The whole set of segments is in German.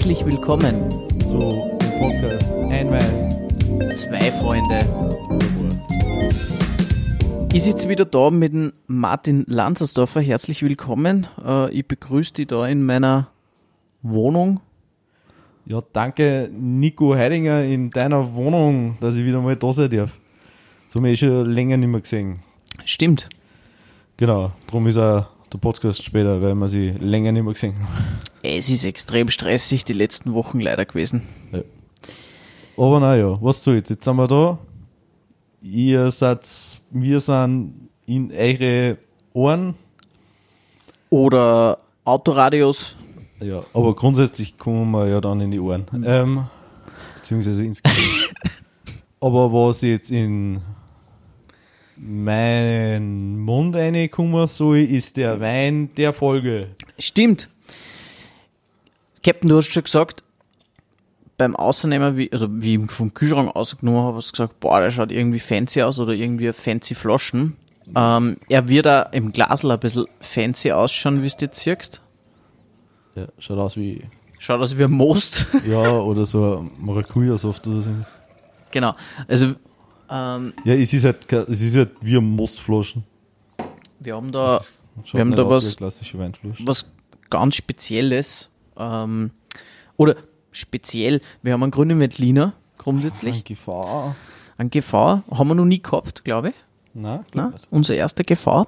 Herzlich willkommen, So im Podcast Einwein. zwei Freunde. Ich sitze wieder da mit dem Martin Lanzersdorfer. Herzlich willkommen. Äh, Ich begrüße dich da in meiner Wohnung. Ja, danke Nico Heidinger in deiner Wohnung, dass ich wieder mal da sein darf. Das haben wir eh schon länger nicht mehr gesehen. Stimmt. Genau, darum ist auch der Podcast später, weil wir sie länger nicht mehr gesehen haben. Es ist extrem stressig die letzten Wochen leider gewesen. Aber naja, was soll's, jetzt sind wir da. Ihr seid, wir sind in eure Ohren. Oder Autoradios. Ja, aber grundsätzlich kommen wir ja dann in die Ohren. Ähm, beziehungsweise ins Gesicht. aber was jetzt in meinen Mund reinkommen soll, ist der Wein der Folge. Stimmt. Captain, du hast schon gesagt, beim Außernehmen, wie, also wie ich vom Kühlschrank ausgenommen habe, hast du gesagt, boah, der schaut irgendwie fancy aus oder irgendwie fancy Flaschen. Ähm, er wird da im Glasl ein bisschen fancy ausschauen, wie du jetzt siehst. Ja, schaut aus wie, Schaut aus wie ein Most. ja, oder so ein Maracuja-Saft oder so. genau. Also, ähm, Ja, es ist halt, es ist halt wie ein Mostflaschen. wir haben da Wir haben da was- eine was ganz Spezielles. Ähm, oder speziell, wir haben einen grünen Veltliner grundsätzlich. Ein Gefahr. Ein GV haben wir noch nie gehabt, glaube ich. Nein, glaub. Unser erster GV.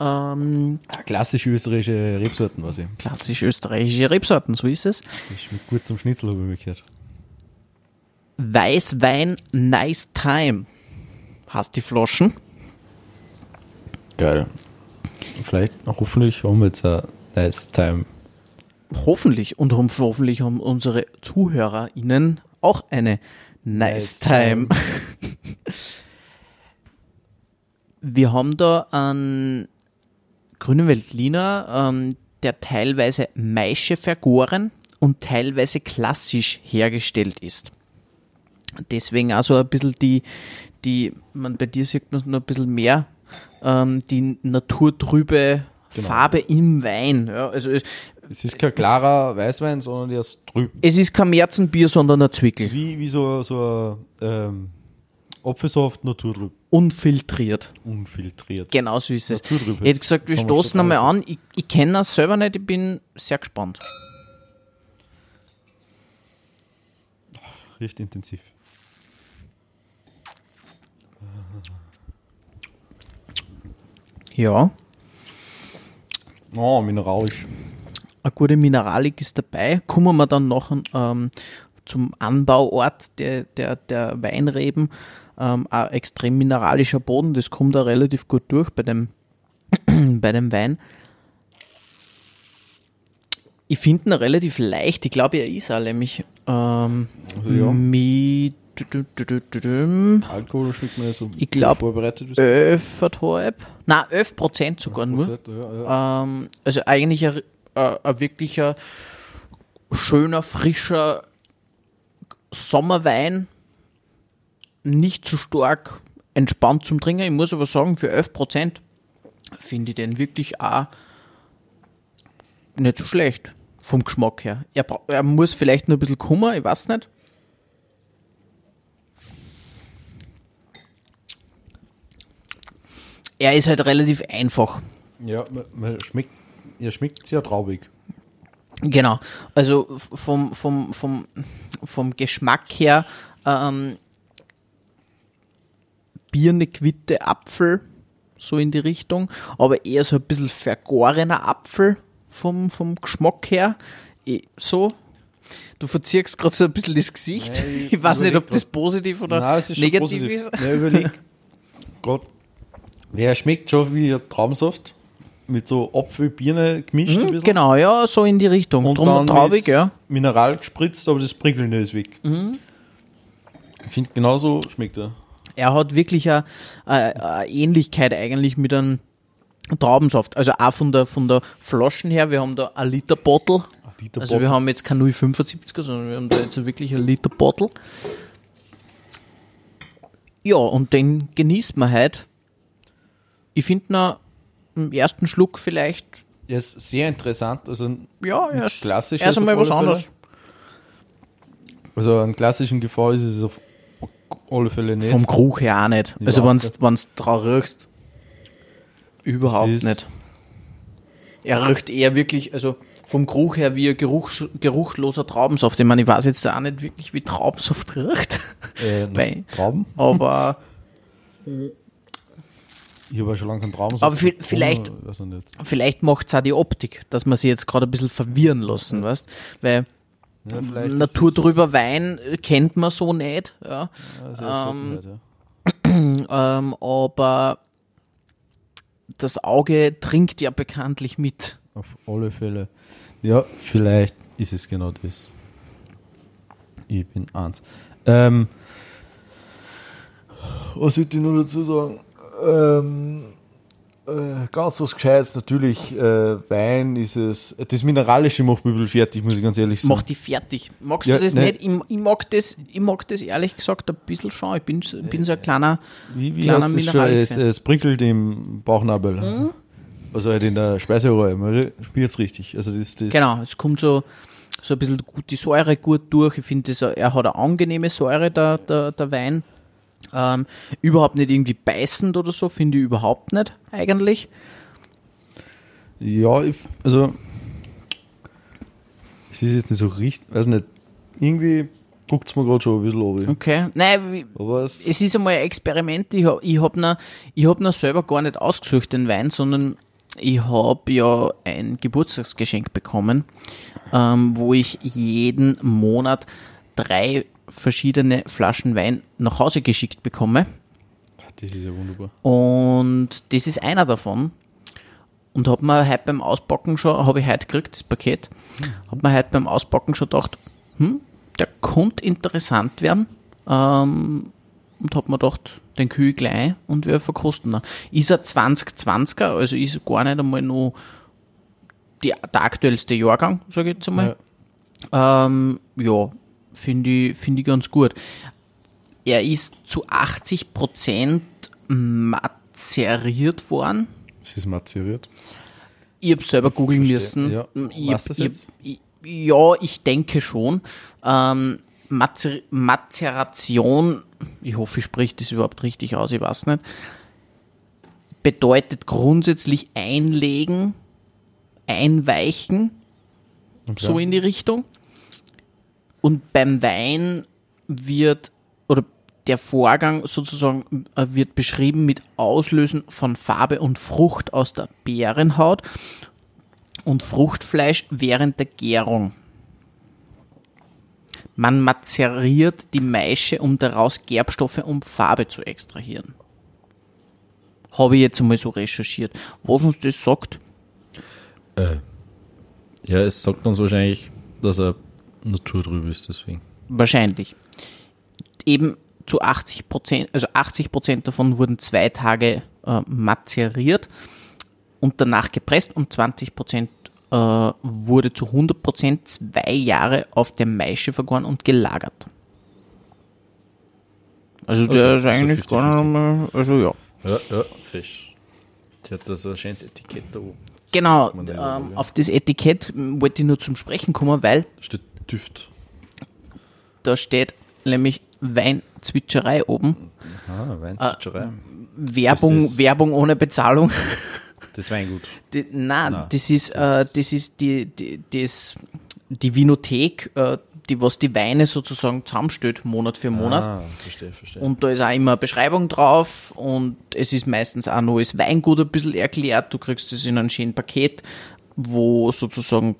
Ähm, Ah, Klassische österreichische Rebsorten, was ich. klassisch österreichische Rebsorten, so ist es. Das schmeckt gut zum Schnitzel, habe ich gehört. Weißwein Nice Time. Hast die Flaschen? Geil. Vielleicht, hoffentlich haben wir jetzt ein nice time. Hoffentlich. Und hoffentlich haben unsere ZuhörerInnen auch eine Nice, Nice Time. Wir haben da einen grünen Veltliner, ähm, der teilweise Maische vergoren und teilweise klassisch hergestellt ist. Deswegen also ein bisschen die, die man bei dir sieht man noch ein bisschen mehr, ähm, die naturtrübe Farbe im Wein. Ja, also es, ist kein klarer Weißwein, sondern der ist trüb. es ist kein Märzenbier, sondern ein Zwickel. Wie, wie so, so ein ähm, Apfelsaft, naturtrüb. Unfiltriert. Unfiltriert. Genau so ist es. Naturtrüb. Ich hätte gesagt, wir stoßen einmal an. Ich, ich kenne das selber nicht, ich bin sehr gespannt. Riecht intensiv. Ja, Oh, mineralisch. eine gute Mineralik ist dabei. Kommen wir dann noch ähm, zum Anbauort der, der, der Weinreben. Ähm, ein extrem mineralischer Boden, das kommt da relativ gut durch bei dem, bei dem Wein. Ich finde ihn relativ leicht. Ich glaube, er ist auch nämlich ähm, Also ja, mit Alkohol schmeckt mir so Ich vorbereitet ist. 11,5. Nein, 11 Prozent sogar nur. Ja, ja. Also eigentlich ein, ein, wirklicher schöner, frischer Sommerwein. Nicht zu stark entspannt zum Trinken. Ich muss aber sagen, für 11 Prozent finde ich den wirklich auch nicht so schlecht vom Geschmack her. Er, er muss vielleicht nur ein bisschen Kummer, ich weiß nicht. Er ist halt relativ einfach. ja man, man schmeckt, er schmeckt sehr traubig. Genau. Also vom, vom, vom, vom Geschmack her ähm, Birne, Quitte, Apfel, so in die Richtung, aber eher so ein bisschen vergorener Apfel vom, vom Geschmack her. Eh, So. Du verziehst gerade so ein bisschen das Gesicht. Ja, ich ich weiß nicht, ob das positiv oder Nein, ist negativ positiv. ist. Ja, überleg. Gott. Der schmeckt schon wie ein Traubensaft. Mit so Apfel, Birne gemischt ein Hm, bisschen. genau, ja, so in die Richtung. Und Drum dann traubig, ja. Mhm. Mineral gespritzt, aber das Prickeln ist weg. Ich finde, genauso schmeckt er. er hat wirklich eine, eine, Ähnlichkeit eigentlich mit einem Traubensaft. Also auch von der, von der Flaschen her. Wir haben da ein Liter Bottle. Liter Also wir haben jetzt kein 0,75er, sondern wir haben da jetzt wirklich ein Liter Bottle. Ja, und den genießt man halt. Ich finde ihn im ersten Schluck vielleicht, Er ist sehr interessant. Also ja, er ist, klassisch. er ist einmal was anderes. Also einen klassischen Gefahr ist es auf alle Fälle nicht. Vom Geruch her auch nicht. Ich also wenn du drauf riechst, überhaupt nicht. Er riecht eher wirklich, also vom Geruch her wie ein Geruchs, geruchloser Traubensaft. Ich meine, ich weiß jetzt auch nicht wirklich, wie Traubensaft riecht, äh, Weil- Trauben. aber Ich habe ja schon lange keinen Trauben. Aber vi- vielleicht- vielleicht macht es auch die Optik, dass man sie jetzt gerade ein bisschen verwirren lassen, weißt Weil Ja, Natur drüber Wein kennt man so nicht, ja. Ja, selten halt, ja. Ähm, aber das Auge trinkt ja bekanntlich mit. Auf alle Fälle. Ja, vielleicht ist es genau das. Ich bin eins. Ähm, was ich noch dazu sagen? Ähm, äh, ganz was Gescheites, natürlich, äh, Wein ist es. Das Mineralische macht bisschen fertig, muss ich ganz ehrlich sagen. Mach die fertig. Magst Ja, du das ne. nicht? Ich, ich, mag das, ich mag das ehrlich gesagt ein bisschen schon. Ich bin, so- bin so ein kleiner. wie wie kleiner heißt. Es, es prickelt im Bauchnabel. Also halt in der Speiseröhre. Man spürt es richtig. Also das, das Genau, es kommt so, so ein bisschen gut, die Säure gut durch. Ich finde, er hat eine angenehme Säure, der, der, der Wein. Ähm, überhaupt nicht irgendwie beißend oder so, finde ich überhaupt nicht eigentlich. Ja, ich, also es ist jetzt nicht so richtig, weiß nicht, irgendwie guckt es mir gerade schon ein bisschen an. Okay. Nein, Aber es, es ist einmal ein Experiment. Ich habe ich hab ihn, ich hab ihn selber gar nicht ausgesucht, den Wein, sondern ich habe ja ein Geburtstagsgeschenk bekommen, ähm, wo ich jeden Monat drei verschiedene Flaschen Wein nach Hause geschickt bekomme. das ist ja wunderbar. Und das ist einer davon. Und habe mir heute beim Auspacken schon, habe ich heute gekriegt, das Paket, habe mir heute beim Auspacken schon gedacht, hm, der könnte interessant werden. Ähm, und habe mir gedacht, den kühl gleich und wir verkosten ihn. Ist er 2020er, also ist gar nicht einmal nur die, der aktuellste Jahrgang, sage ich jetzt einmal. Ähm, ja, finde ich, find ich ganz gut. Er ist zu 80% mazeriert worden. Es ist mazeriert. Ich habe selber googeln müssen. Ja. Ich, das ich, jetzt? Ich, ja, ich denke schon. Ähm, Mazer Mazeration, ich hoffe, ich spreche das überhaupt richtig aus, ich weiß nicht, bedeutet grundsätzlich einlegen, einweichen, Okay. so in die Richtung. Und beim Wein wird, oder der Vorgang sozusagen äh, wird beschrieben mit Auslösen von Farbe und Frucht aus der Beerenhaut und Fruchtfleisch während der Gärung. Man mazeriert die Maische, um daraus Gerbstoffe und Farbe zu extrahieren. Habe ich jetzt einmal so recherchiert. Was uns das sagt, Äh, ja, es sagt uns wahrscheinlich, dass er Natur drüber ist, deswegen. Wahrscheinlich. Eben zu 80 Prozent, also 80 Prozent davon wurden zwei Tage äh, mazeriert und danach gepresst und 20 Prozent äh, wurde zu 100 Prozent zwei Jahre auf der Maische vergoren und gelagert. Also der ist also eigentlich gar nicht 50-50. einmal, also ja. Ja, ja, fisch. Die hat da so ein schönes Etikett da oben. Genau, ähm, auf das Etikett m, wollte ich nur zum Sprechen kommen, weil Steht Düft. da steht nämlich Weinzwitscherei oben. Ah, Weinzitscherei. Werbung, das- Werbung ohne Bezahlung. Das Weingut. Die, nein, Nein, das ist, äh, das ist die, die, das, die Vinothek, äh, die, was die Weine sozusagen zusammenstellt, Monat für Monat. Ah, verstehe, verstehe. Und da ist auch immer eine Beschreibung drauf und es ist meistens auch noch das Weingut ein bisschen erklärt. Du kriegst das in einem schönen Paket, wo sozusagen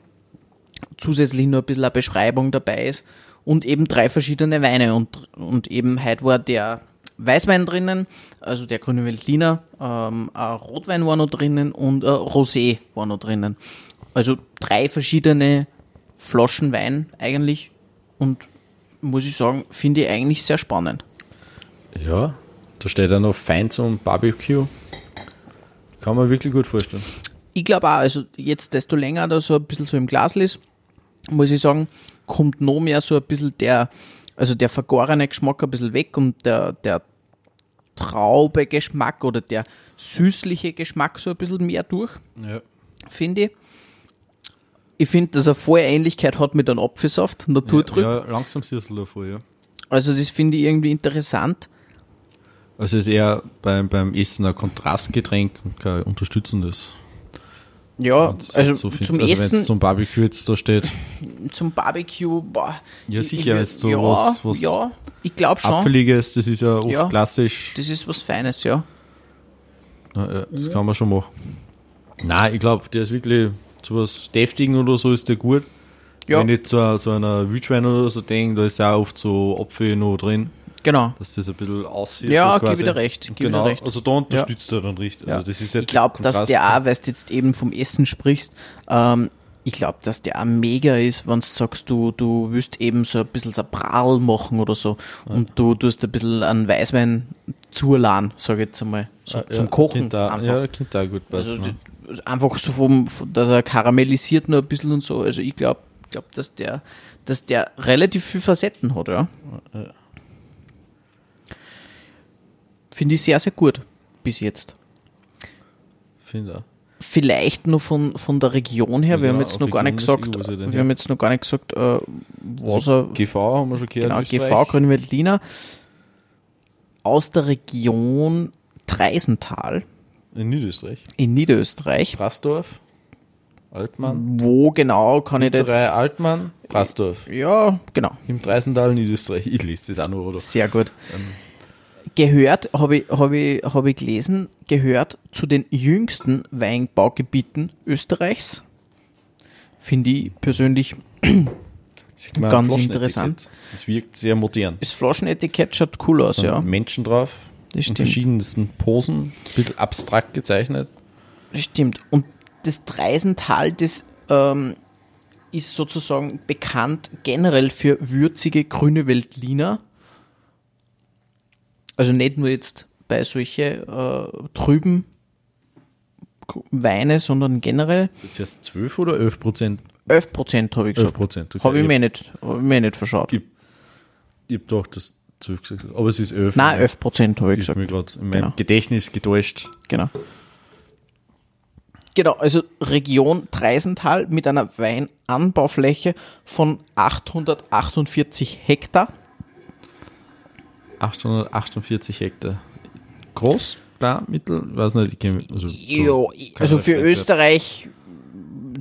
zusätzlich noch ein bisschen eine Beschreibung dabei ist und eben drei verschiedene Weine und, und eben heute war der Weißwein drinnen, also der grüne Veltliner, ähm, ein Rotwein war noch drinnen und ein Rosé war noch drinnen. Also drei verschiedene Flaschen Wein eigentlich und muss ich sagen, finde ich eigentlich sehr spannend. ja, da steht ja noch Fein zum Barbecue. Kann man wirklich gut vorstellen. Ich glaube auch, also jetzt, desto länger da so ein bisschen so im Glas ist, muss ich sagen, kommt noch mehr so ein bisschen der, also der vergorene Geschmack ein bisschen weg und der, der traube Geschmack oder der süßliche Geschmack so ein bisschen mehr durch, Ja. finde ich. Ich finde, dass er voll Ähnlichkeit hat mit einem Apfelsaft, Naturtrüb. Ja, ja, langsam du davor, ja. Also das finde ich irgendwie interessant. Also ist eher beim, beim Essen ein Kontrastgetränk und kein unterstützendes. Ja, also so zum also wenn Essen, es zum Barbecue jetzt da steht, zum Barbecue, boah. Ja, ich- sicher, ich, ist so ja, was- was ja, ich glaube schon. Apfeliges, das ist ja oft Ja. klassisch. Das ist was Feines, ja. Ja, ja, das kann man schon machen. Nein, ich glaube, der ist wirklich zu was Deftigen oder so ist der gut. Ja. Wenn ich zu so, einer Wildschwein oder so denke, da ist auch oft so Apfel noch drin, Genau. dass das ein bisschen aussieht. Ja, gebe dir recht, ich Genau, recht. also da unterstützt er dann richtig. Ja. Also das ist ja Ich glaube, dass der auch, weil du jetzt eben vom Essen sprichst, ähm, ich glaube, dass der auch mega ist, wenn du sagst, du, du willst eben so ein bisschen so ein Bral machen oder so und du tust ein bisschen an Weißwein zuladen, sage ich jetzt einmal, so zum Kochen Da, einfach. ja, könnte auch gut passen. Also die- einfach so vom, dass er karamellisiert nur ein bisschen und so. Also ich glaube, glaub, dass der, dass der relativ viel Facetten hat, ja. Finde ich sehr, sehr gut bis jetzt. Finde. Vielleicht nur von, von der Region her. wir Ja, haben jetzt noch gar nicht gesagt, eh, wir haben jetzt noch gar nicht gesagt, äh, was er GV haben wir schon gehört. genau. GV Grünwaldliner aus der Region Treisental In Niederösterreich. in Niederösterreich. Brasdorf, Altmann, Wo genau kann ich da jetzt Witzerei, Altmann, Brasdorf. Ja, genau. Im Dreisental, Niederösterreich. Ich lese das auch noch, oder? Sehr gut. Gehört, habe ich, hab ich, hab ich gelesen, gehört zu den jüngsten Weinbaugebieten Österreichs. Finde ich persönlich, Ganz interessant. Das wirkt sehr modern. das Flaschenetikett schaut cool aus, ja. Menschen drauf. Das in verschiedensten Posen. Ein bisschen abstrakt gezeichnet. Das stimmt. Und das Dreisental, das ähm, ist sozusagen bekannt generell für würzige grüne Veltliner. Also nicht nur jetzt bei solche äh, trüben Weine, sondern generell. Jetzt erst 12 oder 11 Prozent? 11 Prozent habe ich 11 gesagt. Prozent. Okay. Habe ich ich mir nicht, hab ich mir nicht verschaut. Ich- ich habe doch das 12 gesagt. Aber es ist 11. Nein, Ja. 11 Prozent habe ich Ich habe gesagt. mich gerade in meinem Genau. Gedächtnis getäuscht. Genau. Genau, also Region Treisental mit einer Weinanbaufläche von 848 Hektar. 848 Hektar. Groß, klar, mittel, weiß nicht, also, so Jo, also für Referenzwert. Österreich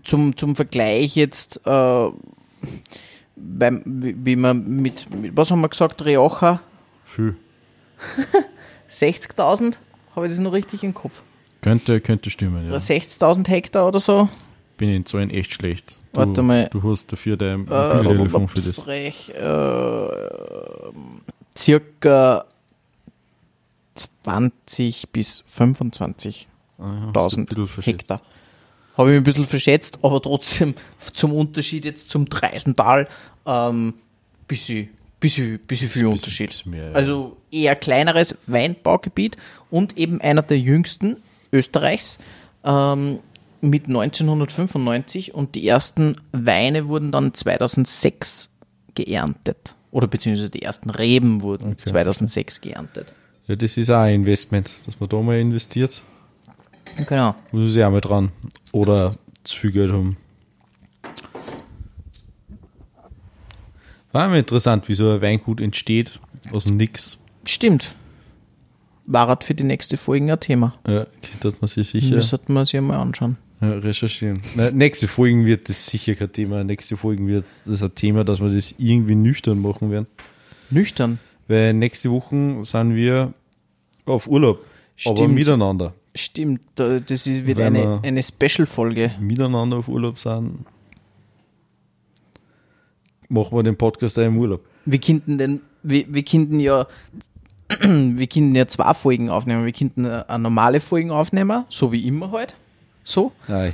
zum, zum Vergleich jetzt, äh, beim, wie, wie man mit, mit, was haben wir gesagt, Rioja, viel. 60.000, habe ich das noch richtig im Kopf? Könnte, könnte stimmen, ja. Oder 60.000 Hektar oder so? Bin in Zahlen echt schlecht. Du, Warte mal. Du hast dafür dein Äh, Mobiltelefon für das. Österreich, äh, circa 20 bis 25.000 Ah, ja. Hektar. Habe ich mich ein bisschen verschätzt, aber trotzdem zum Unterschied jetzt zum Dreisental ähm, bisschen, bisschen, bisschen viel Unterschied. bisschen mehr, ja. Also eher kleineres Weinbaugebiet und eben einer der jüngsten Österreichs ähm, mit 1995 und die ersten Weine wurden dann 2006 geerntet. Oder beziehungsweise die ersten Reben wurden Okay. 2006 geerntet. Ja, das ist auch ein Investment, dass man da mal investiert. Genau. Muss ich auch mal dran. Oder zu viel Geld haben. War immer interessant, wie so ein Weingut entsteht aus dem Nix. Stimmt. War halt für die nächste Folge ein Thema. Ja, könnte man sich sicher Das sollten wir sich einmal anschauen. Ja, recherchieren. Na, nächste Folgen wird das sicher kein Thema. Nächste Folgen wird das ein Thema, dass wir das irgendwie nüchtern machen werden. Nüchtern. Weil nächste Woche sind wir auf Urlaub. Aber Stimmt. miteinander. Stimmt, da- das wird Wenn eine, eine Special-Folge. Miteinander auf Urlaub sind. Machen wir den Podcast auch im Urlaub. Wir könnten denn, wir, wir könnten ja, wir könnten ja zwei Folgen aufnehmen. Wir könnten eine, normale Folgen aufnehmen, so wie immer halt. So. Nein.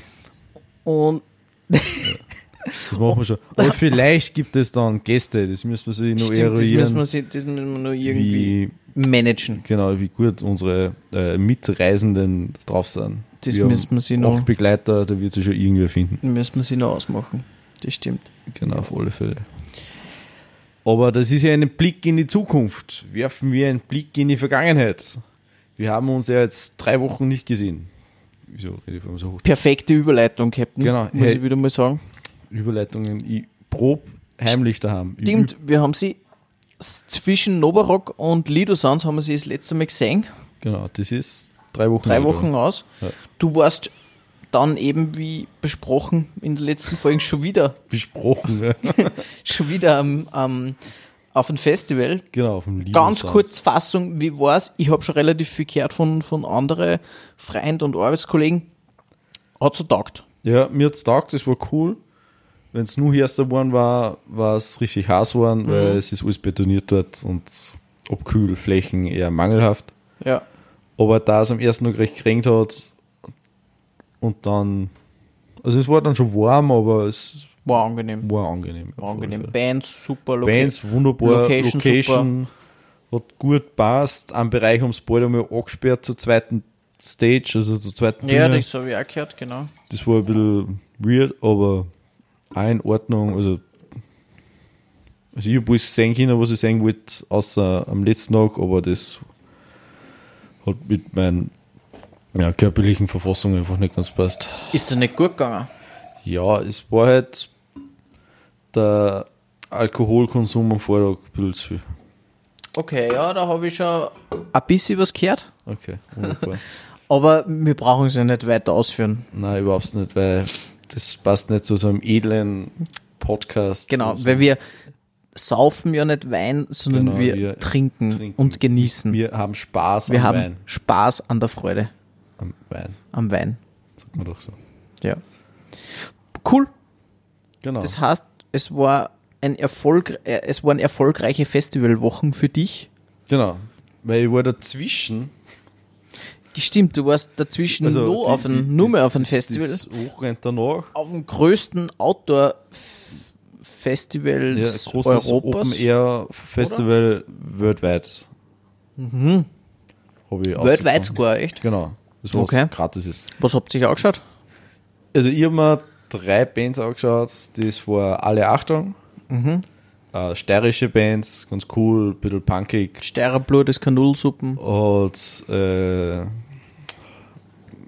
Und Das machen wir schon. Aber vielleicht gibt es dann Gäste, das müssen wir sich noch stimmt, das müssen, eruieren. wir, sich- das müssen wir noch irgendwie Wie, managen. genau, wie gut unsere äh, Mitreisenden drauf sind. Das wir müssen wir haben noch- Begleiter, da wird sich schon irgendwer finden. Müssen wir sie noch ausmachen. Das stimmt. Genau, auf alle Fälle. Aber das ist ja ein Blick in die Zukunft. Werfen wir einen Blick in die Vergangenheit. Wir haben uns ja jetzt drei Wochen nicht gesehen. Wieso rede ich so hoch? Perfekte Überleitung, Captain. Genau. Muss Hey. ich wieder mal sagen. Überleitungen. Ich prob heimlich daheim. Stimmt, wir haben sie zwischen Novarock und Lido Sounds haben wir sie das letzte Mal gesehen. Genau, das ist drei Wochen. Drei Wochen aus. Ja. Du warst dann eben, wie besprochen, in der letzten Folge schon wieder, Besprochen. Ja. schon wieder am, am, auf ein Festival. genau, auf dem Lied. Ganz kurz Fassung, wie war's? Ich habe schon relativ viel gehört von, von anderen Freunden und Arbeitskollegen. Hat so taugt. Ja, mir hat's taugt, das war cool. Wenn es nur erster geworden war, war es richtig heiß geworden, Mhm. weil es ist alles betoniert dort und Abkühlflächen eher mangelhaft. Ja. Aber da es am ersten Tag recht geregnet hat und dann, also es war dann schon warm, aber es War angenehm. war angenehm. War angenehm. Bands, super. Loca- Bands, wunderbar, Location Location, hat gut passt. Am Bereich sie bald einmal angesperrt zur zweiten Stage, also zur zweiten Ja, Bühne. das habe ich auch gehört, genau. Das war ein bisschen weird, aber auch in Ordnung. Also, also ich habe alles gesehen können, was ich sehen wollte, außer am letzten Tag, aber das hat mit meinen ja, körperlichen Verfassung einfach nicht ganz passt. Ist das nicht gut gegangen? Ja, es war halt der Alkoholkonsum am Vortag ein bisschen zu viel. Okay, ja, da habe ich schon ein bisschen was gehört. Okay, wunderbar. Aber wir brauchen es ja nicht weiter ausführen. Nein, überhaupt nicht, weil das passt nicht zu so einem edlen Podcast. Genau, weil wir saufen ja nicht Wein, sondern Genau, wir, wir trinken, trinken. und genießen. Wir, wir haben Spaß am haben Wein. Spaß an der Freude Am Wein, am Wein. sagt man doch so. Ja. Cool. Genau. Das heißt, es war ein Erfolg, äh, es waren erfolgreiche Festivalwochen für dich. genau. Weil ich war dazwischen. Stimmt, du warst dazwischen nur, Also die- auf ein, die- nur mehr auf ein das- Festival. Das Wochenende danach. auf dem größten Ja, Outdoor-Festivals großes Europas. Open Air Festival weltweit. Mhm. Weltweit sogar, echt? Genau. Das was Okay. gratis ist. Was habt ihr euch angeschaut? Also ich habe mir drei Bands angeschaut. Das war alle Achtung. Mhm. Äh, steirische Bands, ganz cool, ein bisschen punkig. Steirerblut ist Kanulsuppen. Und äh,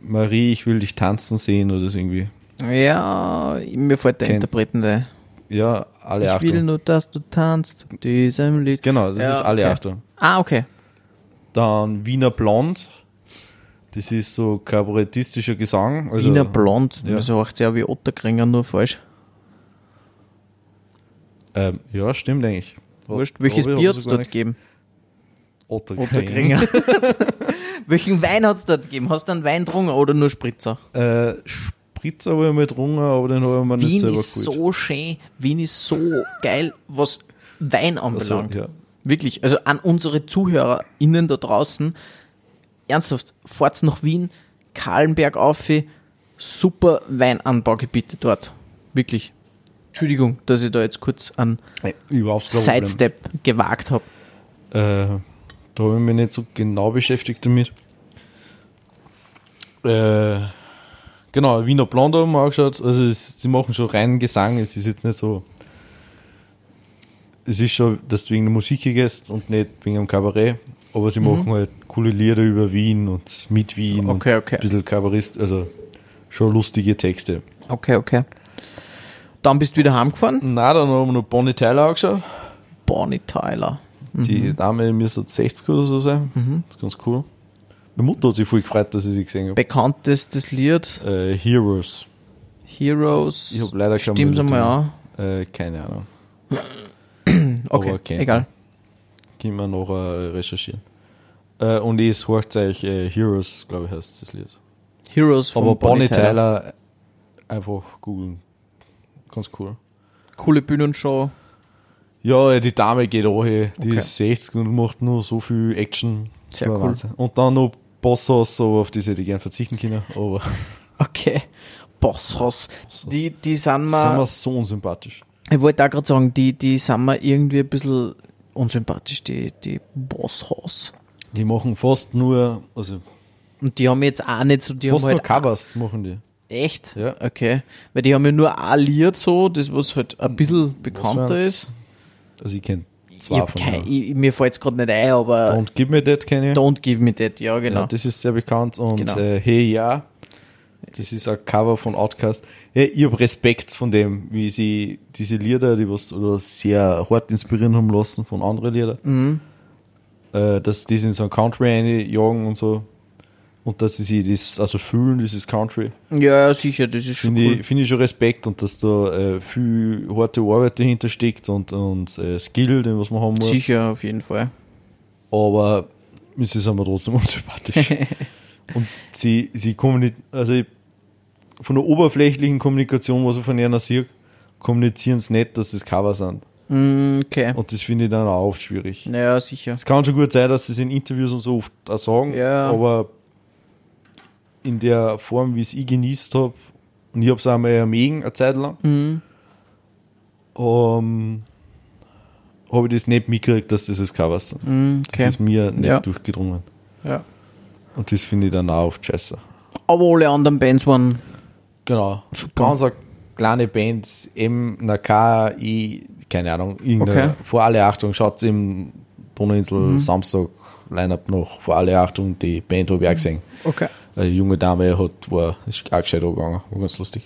Marie, ich will dich tanzen sehen oder so irgendwie. Ja, mir fällt der Kennt- Interpretende. Ja, alle Ich will Achtung. nur, dass du tanzt diesem Lied. Genau, das Ja, ist alle okay. Achtung. Ah, okay. Dann Wiener Blond. Das ist so kabarettistischer Gesang. Also, Wiener Blond. ja. Das macht ja wie Otterkringer, nur falsch. Ähm, ja, stimmt eigentlich. Wurscht. Welches Bier hat es dort gegeben? Otterkringer. Otterkringer. Welchen Wein hat es dort gegeben? Hast du einen Wein getrunken oder nur Spritzer? Äh, Spritzer habe ich mal getrunken, aber den habe ich mir nicht Wien selber ist geholt. so schön, Wien ist so geil, was Wein Also, anbelangt. ja. Wirklich, also an unsere ZuhörerInnen da draußen, ernsthaft, fahrt nach Wien, Kahlenberg auf, super Weinanbaugebiete dort. Wirklich. Entschuldigung, dass ich da jetzt kurz kein Problem. Sidestep gewagt habe. Äh, da habe ich mich nicht so genau beschäftigt damit. Äh, genau, Wiener Blond haben wir angeschaut. Also es, sie machen schon reinen Gesang. Es ist jetzt nicht so. Es ist schon, dass du wegen der Musik gehst und nicht wegen dem Kabarett. Aber sie machen halt coole Lieder über Wien und mit Wien. Okay, und okay. Ein bisschen Kabarett, also schon lustige Texte. Okay, okay. Dann bist du wieder heimgefahren? Na, dann haben wir noch Bonnie Tyler angeschaut. Bonnie Tyler. Die Dame müsste 60 oder so sein. Das ist ganz cool. Meine Mutter hat sich voll gefreut, dass ich sie gesehen habe. Bekanntestes Lied, Äh, Heroes. Heroes. Ich habe leider kein Stimmt's Bild einmal an. Äh, keine Ahnung. Okay, Aber kennt egal. Können wir noch äh, recherchieren. Äh, und es horcht euch äh, Heroes, glaube ich, heißt das Lied. Heroes von Aber Bonnie Tyler einfach googeln. Ganz cool. Coole Bühnenshow. Ja, die Dame geht auch. Die Okay. ist 60 und macht nur so viel Action. Sehr cool. Wahnsinn. Und dann noch Bosshaus, so auf diese, die gern verzichten können. Aber Okay. Bosshaus. Die, die sind sind mir, so unsympathisch. ich wollte auch gerade sagen, die, die sind mir irgendwie ein bisschen unsympathisch, die, die Bosshaus. Die machen fast nur, also Und die haben jetzt auch nicht so, die fast haben nur halt Covers machen die. echt? Ja. Okay. Weil die haben ja nur ein Lied so, das was halt ein bisschen bekannter ist. Also ich kenne Ich zwei hab von kein, ich, mir fällt es gerade nicht ein, aber Don't Give Me That kenne ich. Don't Give Me That, ja genau. Ja, das ist sehr bekannt. Und Genau. äh, Hey Ja, Das ist ein Cover von Outcast. Ja, ich habe Respekt von dem, wie sie diese Lieder, die was oder sehr hart inspirieren haben lassen von anderen Liedern, äh, dass die in so ein Country einjagen und so. Und dass sie sich das also fühlen, dieses Country. Ja, sicher, das ist schon Finde cool. ich, find ich schon Respekt und dass da äh, viel harte Arbeit dahinter steckt und, und äh, Skill, den was man haben muss. Sicher, auf jeden Fall. aber mir ist es aber trotzdem unsympathisch. und sie, sie kommunizieren, also ich- von der oberflächlichen Kommunikation, was ich von ihnen sehe, kommunizieren sie nicht, dass es Cover sind. Mm, Okay. Und das finde ich dann auch oft schwierig. Naja, sicher. Es kann schon gut sein, dass sie es in Interviews und so oft auch sagen, Ja. aber in der Form, wie es ich genießt habe, und ich habe es einmal ermegen, eine Zeit lang, Mhm. ähm, habe ich das nicht mitgekriegt, dass das als Covers sind. Mm, Das Okay. ist mir nicht Ja. durchgedrungen. Ja. Und das finde ich dann auch oft scheiße. Aber alle anderen Bands waren Genau. Super. Ganz eine kleine Band, M, na K, I, keine Ahnung, irgendeine, Okay. vor alle Achtung, schaut im Donauinsel Samstag Line-Up noch, vor alle Achtung, die Band habe ich auch gesehen. Okay. Eine junge Dame hat, war, ist auch gescheit angegangen, war ganz lustig.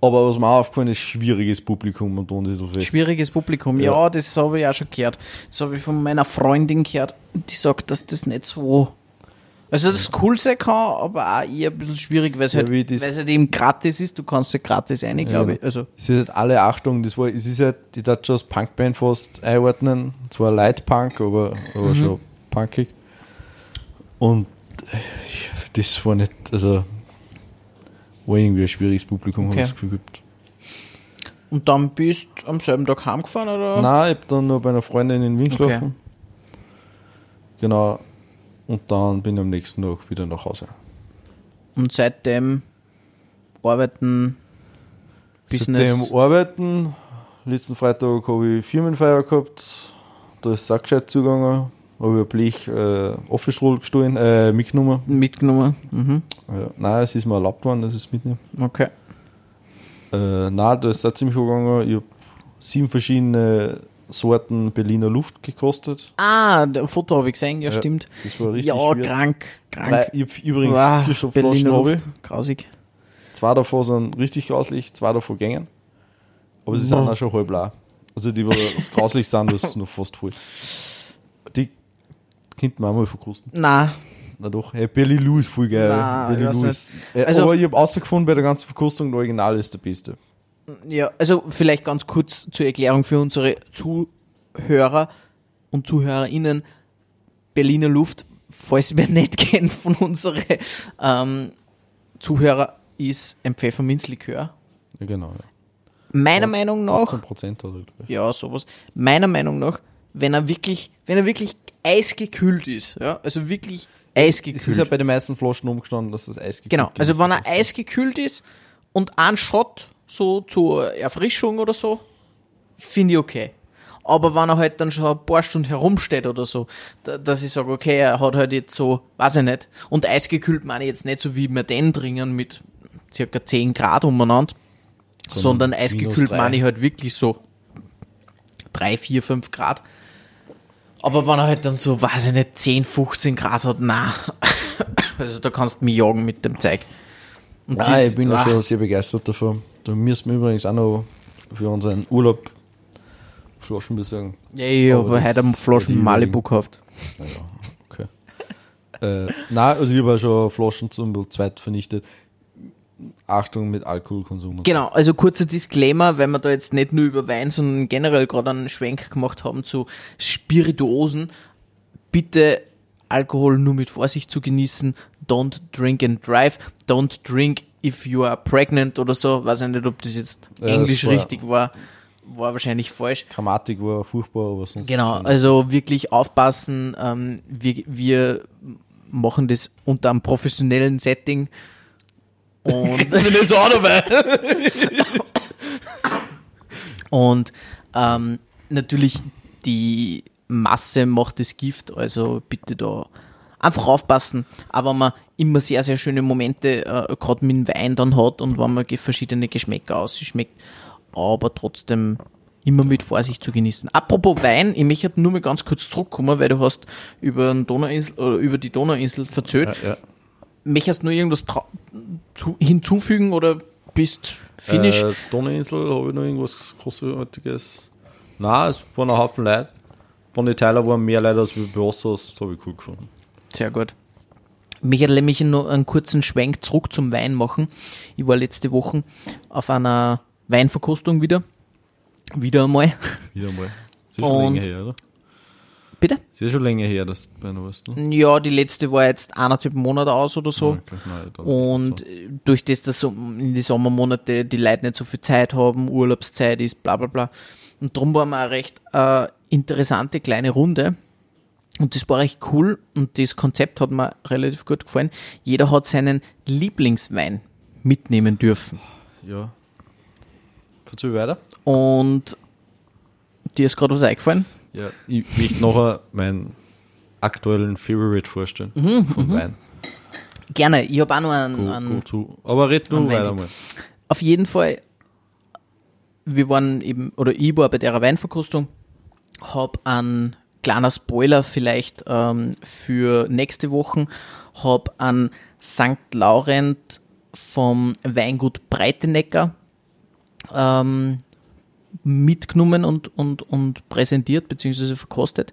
Aber was mir auch aufgefallen ist, schwieriges Publikum und Donauinselfest. Schwieriges Publikum. Ja, Ja. das habe ich auch schon gehört. Das habe ich von meiner Freundin gehört. Die sagt, dass das nicht so. Also, das cool sein kann, aber auch eher ein bisschen schwierig, weil es Ja, halt, weil es halt eben gratis ist. Du kannst ja gratis rein, glaube Ja. ich. Also, Es ist halt alle Achtung, das war, es ist halt, die darf schon als Punkband fast einordnen. Zwar Light Punk, aber, aber Mhm. schon punkig. Und das war nicht, also war irgendwie ein schwieriges Publikum, Okay. habe ich das Gefühl gehabt. und dann bist du am selben Tag heimgefahren, oder? Nein, ich habe dann noch bei einer Freundin in Wien Okay. geschlafen. Genau. Und dann bin ich am nächsten Tag wieder nach Hause. Und seitdem arbeiten, Business. Seitdem arbeiten. Letzten Freitag habe ich Firmenfeier gehabt. Da ist es auch gescheit zugegangen. Habe ich ein Blech äh, Office-Roll gestohlen, äh, mitgenommen. mitgenommen. Mhm. Ja, nein, es ist mir erlaubt worden, dass ich es mitnehme. Okay. Äh, nein, da ist es auch ziemlich angegangen. Ich habe sieben verschiedene Sorten Berliner Luft gekostet. Ah, der Foto habe ich gesehen, ja, Ja, stimmt. Das war richtig Ja, schwierig. krank, krank. Drei, ich habe übrigens Wow, vier Berliner. Luft, grausig. Zwei davon sind richtig grauslich, zwei davon gängen. Aber sie Mhm. sind auch schon halb leer. Also die, die das grauslich sind, das ist noch fast voll. Die könnten wir auch mal verkosten. Na, Na doch, hey, Berlin Lou ist voll geil. Nein, weiß Lou ist, äh, Also- aber ich habe rausgefunden, bei der ganzen Verkostung, der Original ist der beste. Ja, also vielleicht ganz kurz zur Erklärung für unsere Zuhörer und Zuhörerinnen. Berliner Luft, falls wer nicht kennt von unseren ähm, Zuhörer, ist ein Pfefferminzlikör. Ja, genau. Ja. Meiner Meinung nach 18% oder ja, sowas. Meiner Meinung nach, wenn er wirklich, wenn er wirklich eisgekühlt ist, ja, also wirklich Es ist ja eisgekühlt. bei den meisten Flaschen umgestanden, dass das Eis gekühlt Genau, ist. also wenn er ist- eisgekühlt ist und ein Shot so zur Erfrischung oder so, finde ich okay. Aber wenn er halt dann schon ein paar Stunden herumsteht oder so, da, dass ich sage, okay, er hat halt jetzt so, weiß ich nicht, und eisgekühlt meine ich jetzt nicht so wie wir den trinken mit circa 10 Grad umeinander, sondern, Sondern eisgekühlt meine ich halt wirklich so 3, 4, 5 Grad. Aber wenn er halt dann so, weiß ich nicht, 10, 15 Grad hat, na, also da kannst du mich jagen mit dem Zeug. Und Nein, das- ich bin ja ah, schon sehr begeistert davon. Da müssen wir übrigens auch noch für unseren Urlaub Flaschen besorgen. Ja, ich Aber habe heute Flaschen die Malibu gekauft. Naja, okay. äh, nein, also ich habe schon Flaschen zum zweit vernichtet. Achtung mit Alkoholkonsum. Genau, also kurzer Disclaimer, weil wir da jetzt nicht nur über Wein, sondern generell gerade einen Schwenk gemacht haben zu Spirituosen. Bitte Alkohol nur mit Vorsicht zu genießen. Don't drink and drive. Don't drink if you are pregnant oder so. Weiß ich nicht, ob das jetzt Ja, englisch das war- richtig war. War wahrscheinlich falsch. Grammatik war furchtbar, aber sonst. Genau, also wirklich aufpassen. Ähm, wir, wir machen das unter einem professionellen Setting. Und mir nicht so auch dabei. Und ähm, natürlich die Masse macht das Gift, also bitte da einfach aufpassen. Aber wenn man immer sehr, sehr schöne Momente äh, gerade mit dem Wein dann hat und wenn man verschiedene Geschmäcker ausschmeckt, aber trotzdem immer mit Vorsicht zu genießen. Apropos Wein, ich möchte nur mal ganz kurz zurückkommen, weil du hast über, den Donauinsel, oder über die Donauinsel verzählt. ja, ja. Möchtest du nur irgendwas hinzufügen oder bist finish? Äh, Donauinsel, habe ich noch irgendwas Großartiges? Nein, es waren ein Haufen Leute. Bonnie Tyler waren mehr Leute als wir bei das habe ich cool gefunden. Sehr gut. Mich hat nämlich noch einen kurzen Schwenk zurück zum Wein machen. Ich war letzte Woche auf einer Weinverkostung wieder. Wieder einmal. Wieder mal. Das ist schon Und- länger her, oder? Bitte? Das ist schon länger her, dass du bei einer warst, ne? Ja, die letzte war jetzt eineinhalb Monate aus oder so. Okay, nein, Und so. äh, durch das, dass in die Sommermonate die Leute nicht so viel Zeit haben, Urlaubszeit ist, bla bla bla. Und darum war mal eine recht äh, interessante kleine Runde. Und das war recht cool und das Konzept hat mir relativ gut gefallen. Jeder hat seinen Lieblingswein mitnehmen dürfen. Ja. Verzöge weiter. Und dir ist gerade was eingefallen? Ja, ich möchte nachher meinen aktuellen Favorite vorstellen Mhm, vom Wein. Gerne, ich habe auch noch einen, Go, einen go. Aber red Wein. weiter mal. Auf jeden Fall, wir waren eben, oder ich war bei der Weinverkostung, hab einen kleiner Spoiler vielleicht ähm, für nächste Woche, hab an St. Laurent vom Weingut Breitenecker ähm, mitgenommen und, und, und präsentiert bzw. verkostet.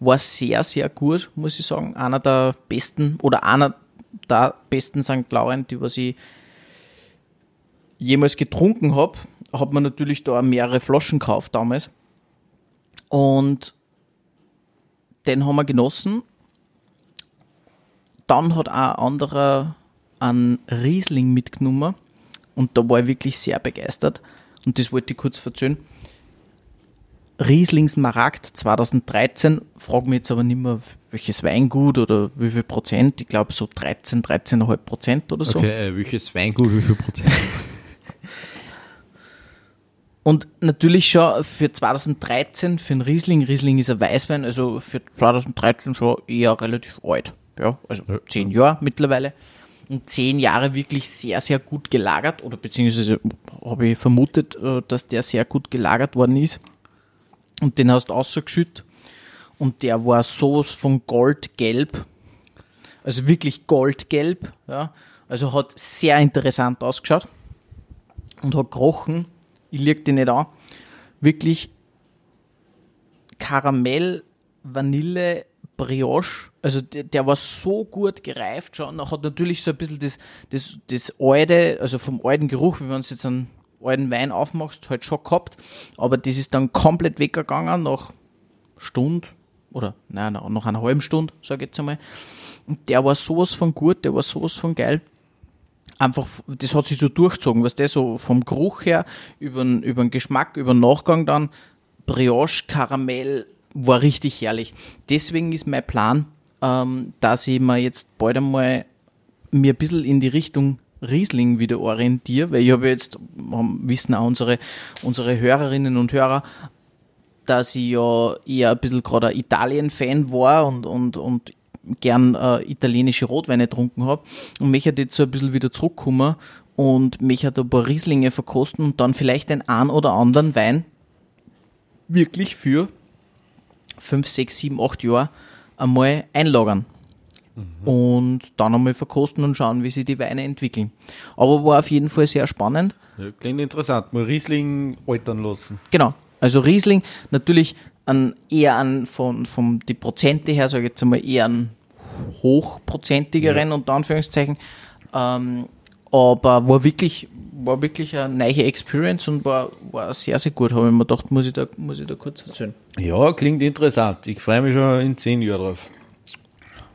War sehr, sehr gut, muss ich sagen. Einer der besten oder einer der besten St. Laurent, die was ich jemals getrunken habe, hat man natürlich da mehrere Flaschen gekauft damals. Und den haben wir genossen. Dann hat auch ein anderer einen Riesling mitgenommen und da war ich wirklich sehr begeistert. Und das wollte ich kurz erzählen. Riesling Smaragd 2013, frag mich jetzt aber nicht mehr, welches Weingut oder wie viel Prozent. Ich glaube so 13, 13,5 Prozent oder so. Okay, äh, welches Weingut, wie viel Prozent? Und natürlich schon für 2013, für einen Riesling, Riesling ist ein Weißwein, also für 2013 schon eher relativ alt. Ja, also Ja. zehn Jahre mittlerweile. Und zehn Jahre wirklich sehr, sehr gut gelagert, oder beziehungsweise habe ich vermutet, äh, dass der sehr gut gelagert worden ist. Und den hast du ausgeschüttet. Und der war sowas von goldgelb. Also wirklich goldgelb. Ja. Also hat sehr interessant ausgeschaut. Und hat gerochen. Ich leg den nicht an. Wirklich Karamell, Vanille, Brioche. Also der, der war so gut gereift schon. Er hat natürlich so ein bisschen das, das, das alte, also vom alten Geruch, wie wenn du jetzt einen alten Wein aufmachst, halt schon gehabt. Aber das ist dann komplett weggegangen nach Stunde oder nein, nach einer halben Stunde, sage ich jetzt einmal. Und der war sowas von gut, der war sowas von geil einfach, das hat sich so durchgezogen, was der so vom Geruch her, über den, über den Geschmack, über den Nachgang dann, Brioche, Karamell, war richtig herrlich. Deswegen ist mein Plan, ähm, dass ich mir jetzt bald einmal mir ein bisschen in die Richtung Riesling wieder orientiere, weil ich habe jetzt, wissen auch unsere, unsere Hörerinnen und Hörer, dass ich ja eher ein bisschen gerade Italien-Fan war und, und, und gern äh, italienische Rotweine getrunken habe und mich hat jetzt so ein bisschen wieder zurückkommen und mich hat ein paar Rieslinge verkosten und dann vielleicht den ein oder anderen Wein wirklich für 5, 6, 7, 8 Jahre einmal einlagern. Und dann einmal verkosten und schauen, wie sich die Weine entwickeln. Aber war auf jeden Fall sehr spannend. Ja, klingt interessant. Mal Riesling altern lassen. Genau. Also Riesling natürlich an, eher an von, von die Prozente her, sage ich jetzt einmal, eher an hochprozentigeren unter Anführungszeichen. Ähm, aber war wirklich, war wirklich eine neue Experience und war, war sehr, sehr gut. Habe ich mir gedacht, muss ich da, muss ich da kurz erzählen. Ja, klingt interessant. Ich freue mich schon in zehn Jahren drauf.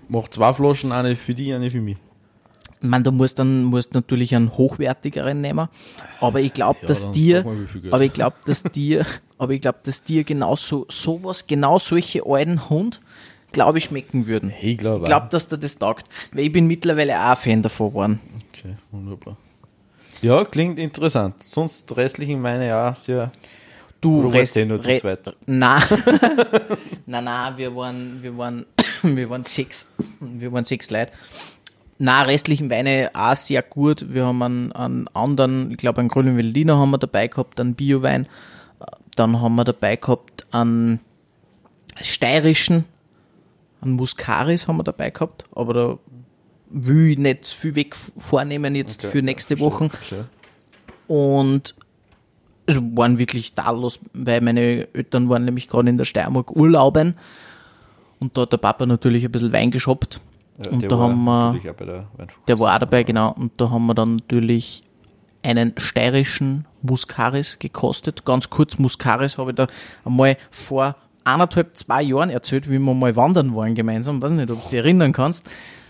Mach zwei Flaschen, eine für die, eine für mich. Ich meine, du musst dann musst natürlich einen hochwertigeren nehmen, aber ich glaube, Ja, dass dir, mal, aber ich glaube, dass dir, aber ich glaube, dass dir genauso sowas, genau solche alten Hund, glaube ich, schmecken würden. Ich glaube Ich glaube, dass dir das taugt, weil ich bin mittlerweile auch ein Fan davon geworden. Okay, wunderbar. Ja, klingt interessant. Sonst restlichen meine ja sehr. Du du eh nur zu zweit? Nein. nein, nein, wir waren, wir waren, wir waren sechs, wir waren sechs Leute. Na, restlichen Weine auch sehr gut. Wir haben einen, einen anderen, ich glaube, einen grünen Veltliner haben wir dabei gehabt, einen Biowein. Dann haben wir dabei gehabt einen steirischen, einen Muscaris haben wir dabei gehabt, aber da will ich nicht viel weg vornehmen jetzt Okay, für ja, nächste verstehe, Woche. Und also waren wirklich tadellos, weil meine Eltern waren nämlich gerade in der Steiermark urlauben. Und da hat der Papa natürlich ein bisschen Wein geshoppt. Ja, Und der da war haben wir- der. Der war auch dabei, genau. Und da haben wir dann natürlich einen steirischen Muscaris gekostet. Ganz kurz, Muscaris habe ich da einmal vor eineinhalb, zwei Jahren erzählt, wie wir mal wandern waren gemeinsam. Weiß nicht, ob du dich erinnern kannst,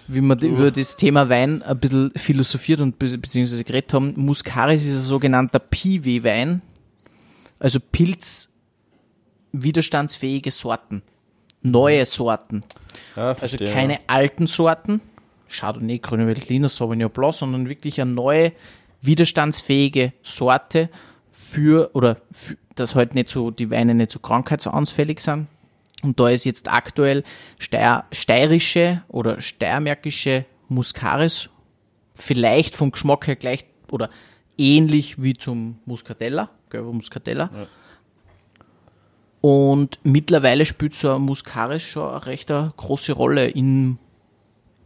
wie wir die- über das Thema Wein ein bisschen philosophiert und be beziehungsweise geredet haben. Muscaris ist ein sogenannter Piwi-Wein, also pilzwiderstandsfähige Sorten. Neue Sorten. Ja, Also verstehe, keine alten Sorten, Chardonnay, Grüne Veltliner, Sauvignon Blanc, sondern wirklich eine neue, widerstandsfähige Sorte für, oder für, dass halt nicht so, die Weine nicht so krankheitsanfällig sind. Und da ist jetzt aktuell Steier, steirische oder steiermärkische Muscaris vielleicht vom Geschmack her gleich oder ähnlich wie zum Muscatella, gelber Muscatella. Und mittlerweile spielt so ein Muscaris schon eine recht eine große Rolle in,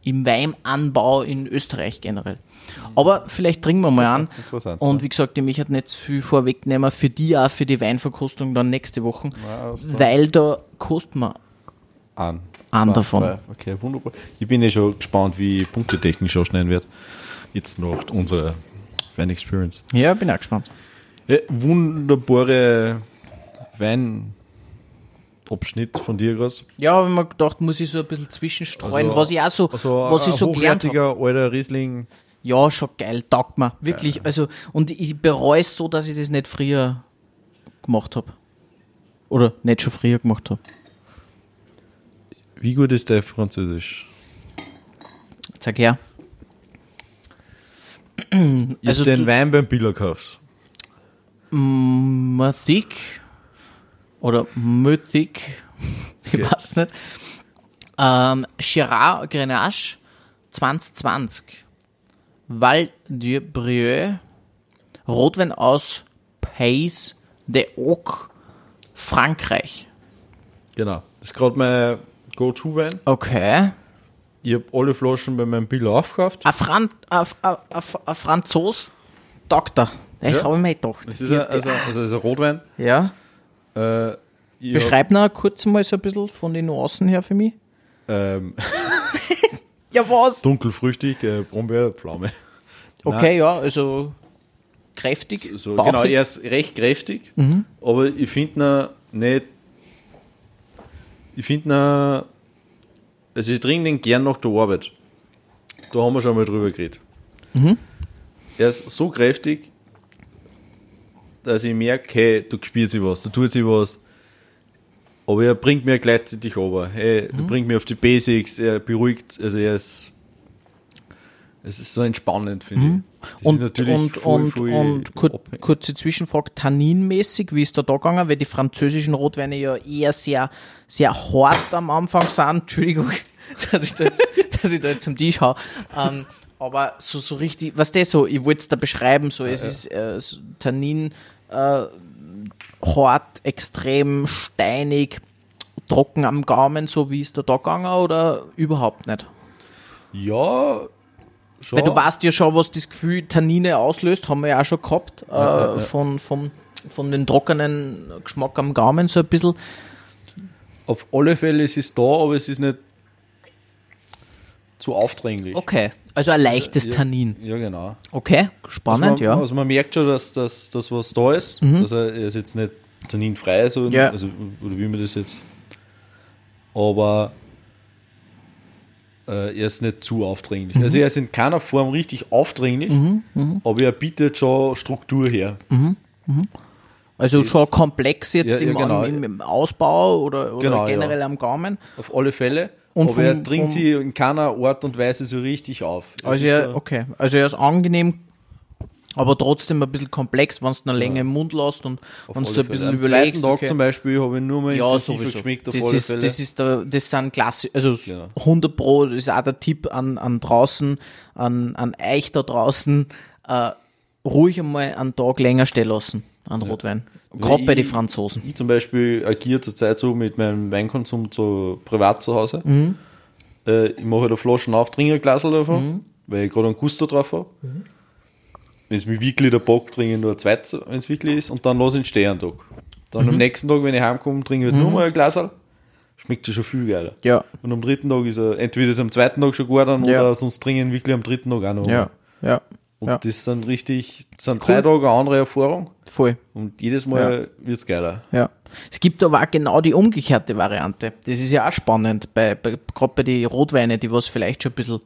im Weinanbau in Österreich generell. Aber vielleicht trinken wir mal an. Und ja. wie gesagt, ich möchte nicht viel vorwegnehmen, für die auch für die Weinverkostung dann nächste Woche, Ja, weil da kostet man An. An davon. drei. Okay, wunderbar. Ich bin eh schon gespannt, wie punktetechnisch ausschneiden wird. Jetzt noch unsere Wein Experience. Ja, bin auch gespannt. Ja, wunderbare Weinabschnitt von dir gerade. Ja, habe ich mir gedacht, muss ich so ein bisschen zwischenstreuen, Also- was ich auch so, Also was ich so gelernt habe. alter Riesling. Ja, schon geil, taugt mir. Wirklich, also, und ich bereue es so, dass ich das nicht früher gemacht habe. Oder nicht schon früher gemacht habe. Wie gut ist der Französisch? Sag her. Also den Wein beim Biller gekauft. Mythic oder Mythic, ich Okay. weiß nicht. Ähm, Girard Grenache 2020. Val du Brieux. Rotwein aus Pays de Oc, Frankreich. Genau. Das ist gerade mein Go-To-Wein. Okay. Ich habe alle Flaschen bei meinem Biller aufgekauft. Ein, Fran Franzos Doktor. Das Ja. habe ich mir gedacht. Das ist ein, also, also das ist ein Rotwein. ja. Äh, Beschreib noch kurz mal so ein bisschen von den Nuancen her für mich. ähm, Ja, was? dunkelfrüchtig, äh, Brombeer, Pflaume. Okay, ja, also kräftig. So, bauchig. genau, er ist recht kräftig, aber ich finde ihn nicht. Ich finde ihn. Also, ich trinke den gern nach der Arbeit. Da haben wir schon mal drüber geredet. Er ist so kräftig, dass ich merke, hey, du spürst sich was, du tust sich was. Aber er bringt mir gleichzeitig over. Hey, er bringt mir auf die Basics, er beruhigt, also er ist. Es ist so entspannend, finde ich. Das und, natürlich und, voll- und, voll und kur abhängig. kurze Zwischenfrage, tanninmäßig, wie ist da da gegangen? Weil die französischen Rotweine ja eher sehr, sehr hart am Anfang sind. Entschuldigung, dass ich da jetzt, dass ich da jetzt zum Tisch hau. Ähm, aber so, so richtig, was das so, ich wollte es da beschreiben, so, es ist äh, so Tannin äh, hart, extrem steinig, trocken am Gaumen, so wie ist da da gegangen oder überhaupt nicht? Ja, schon. Weil du weißt ja schon, was das Gefühl Tannine auslöst, haben wir ja auch schon gehabt, äh, Von, von, von den trockenen Geschmack am Gaumen so ein bisschen. Auf alle Fälle ist es da, aber es ist nicht zu aufdringlich. Okay, also ein leichtes Ja, Tannin. Ja, genau. Okay, spannend, also man, ja. Mhm. Also man merkt schon, dass das, was da ist. Dass er, ist jetzt nicht tanninfrei, so, Ja. also, oder wie man das jetzt. Aber äh, er ist nicht zu aufdringlich. Mhm. Also er ist in keiner Form richtig aufdringlich, aber er bietet schon Struktur her. Also schon komplex jetzt Ja, im, genau. im, im Ausbau oder, oder Genau, generell am Gaumen. Auf alle Fälle. Und aber er vom- dringt vom- sie in keiner Art und Weise so richtig auf. Es Also er, so- okay, also er ist angenehm, aber trotzdem ein bisschen komplex, wenn du eine Länge im Mund lässt und wenn du ein bisschen Am überlegst. Tag okay. zum Beispiel habe ich nur mal Ja, sowieso. geschmeckt auf das, alle ist, Fälle. das, ist der, das sind klassisch, also Genau. 100 Pro, das ist auch der Tipp an, an draußen, an, an euch da draußen, äh, ruhig einmal einen Tag länger stehen lassen an Rotwein. Gerade bei den ich- Franzosen. Ich zum Beispiel agiere zurzeit so mit meinem Weinkonsum so privat zu Hause. Mhm. äh, ich mache halt eine Flasche auf, trinke ein Glas davon, Mhm. weil ich gerade einen Guster drauf habe. Wenn es mir wirklich der Bock, trinke ich nur ein zweites, wenn es wirklich ist, und dann lasse ich ihn stehen einen Tag. Dann Mhm. am nächsten Tag, wenn ich heimkomme, trinke ich halt nur mal ein Glas. Schmeckt ja schon viel geiler. Ja. Und am dritten Tag ist er, entweder ist er am zweiten Tag schon gut Ja. oder sonst trinke ich ihn wirklich am dritten Tag auch noch. Ja. Ja. Und ja. das sind richtig, das sind Cool. drei Tage eine andere Erfahrung. Voll. Und jedes Mal wird's geiler. Ja. Es gibt aber auch genau die umgekehrte Variante. Das ist ja auch spannend, bei, bei, gerade bei den Rotweine, die was vielleicht schon ein bisschen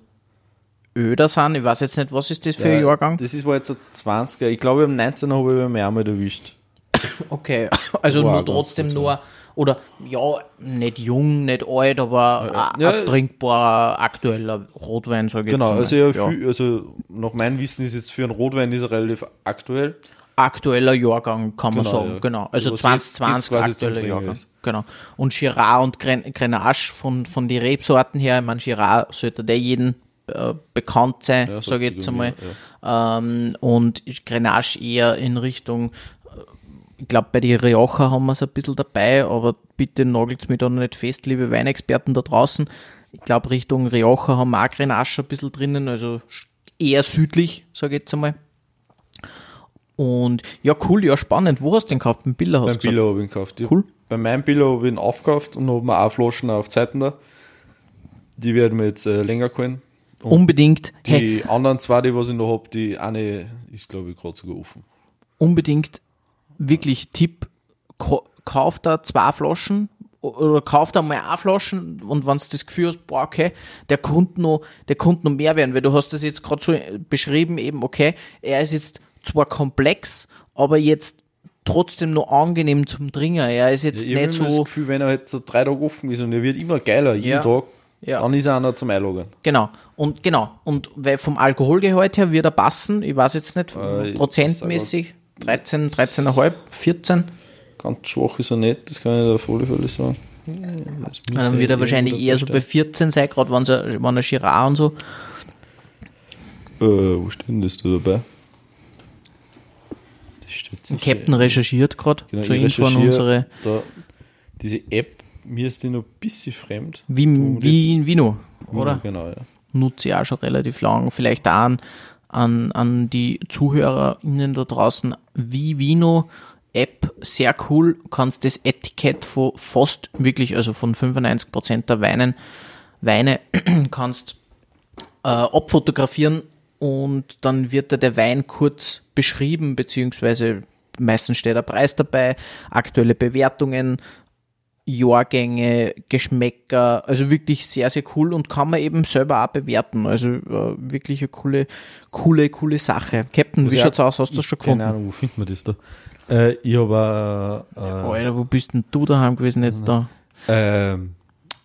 öder sind. Ich weiß jetzt nicht, was ist das für ein Jahrgang? Das ist war jetzt ein 20er. Ich glaube, am 19er habe ich mich auch mal erwischt. Okay, also nur trotzdem nur, oder ja, nicht jung, nicht alt, aber ja. trinkbarer, aktueller Rotwein, sage ich Genau, jetzt also, ja, Viel, also nach meinem Wissen ist jetzt für einen Rotwein ist er relativ aktuell. Aktueller Jahrgang, kann man Genau, sagen, ja. genau. Also Was jetzt- 2020 jetzt quasi zum aktueller Jahrgang. ist. Genau. Und Girard und Gren Grenache von, von den Rebsorten her, ich meine, Girard sollte der jeden äh, bekannt sein, Ja, sage ich jetzt einmal. Ähm, und Grenache eher in Richtung, ich glaube, bei den Rioja haben wir es ein bisschen dabei, aber bitte nagelt mich da noch nicht fest, liebe Weinexperten da draußen. Ich glaube, Richtung Rioja haben wir auch Grenache ein bisschen drinnen, also eher südlich, sage ich jetzt einmal. Und ja, cool, ja, spannend. Wo hast du den gekauft? Beim Biller hast Beim du? Biller habe ich ihn gekauft. Ja. Cool. Bei meinem Biller habe ich ihn aufgekauft und habe mir auch Flaschen auf Zeiten da. Die werden wir jetzt äh, länger gehalten. Unbedingt, Die hey, anderen zwei, die was ich noch habe, die eine ist, glaube ich, gerade sogar offen. unbedingt, wirklich Tipp, ka- kauf da zwei Flaschen oder kauf da mal eine Flaschen und wenn du das Gefühl hast, boah, okay, der konnte noch, der konnte noch mehr werden, weil du hast das jetzt gerade so beschrieben, eben, okay, er ist jetzt zwar komplex, aber jetzt trotzdem noch angenehm zum Trinken. Er ist jetzt habe nicht immer das so, Gefühl, wenn er halt so drei Tage offen ist und er wird immer geiler, jeden Ja. Tag, Ja. dann ist er einer zum Einlagern. Genau. Und genau. Und weil vom Alkoholgehalt her wird er passen. Ich weiß jetzt nicht, Äh, prozentmäßig 13, 13,5, 14. Ganz schwach ist er nicht, das kann ich auf alle Fälle sagen. Das Dann wird er wahrscheinlich eher so bei 14 sein, gerade wenn er, wenn er Girard und so. Äh, wo steht denn das da dabei? Das. Captain recherchiert gerade Genau, zur Info an unsere. Da, diese App, mir ist die noch ein bisschen fremd. Wie, wie in Vino, oder? Genau, ja. Nutze ich auch schon relativ lang. Vielleicht auch an, an, an die ZuhörerInnen da draußen. Wie Vino App, sehr cool. Kannst das Etikett von fast wirklich, also von 95% der Weinen, Weine kannst äh, abfotografieren und dann wird da der Wein kurz beschrieben, beziehungsweise meistens steht der Preis dabei, aktuelle Bewertungen, Jahrgänge, Geschmäcker, also wirklich sehr, sehr cool und kann man eben selber auch bewerten. Also äh, wirklich eine coole, coole, coole Sache. Captain, wie ja, schaut's aus? Hast du das schon gefunden? Keine Ahnung, wo findet man das da? Äh, ich habe äh, Alter, wo bist denn du daheim gewesen jetzt da? Ähm,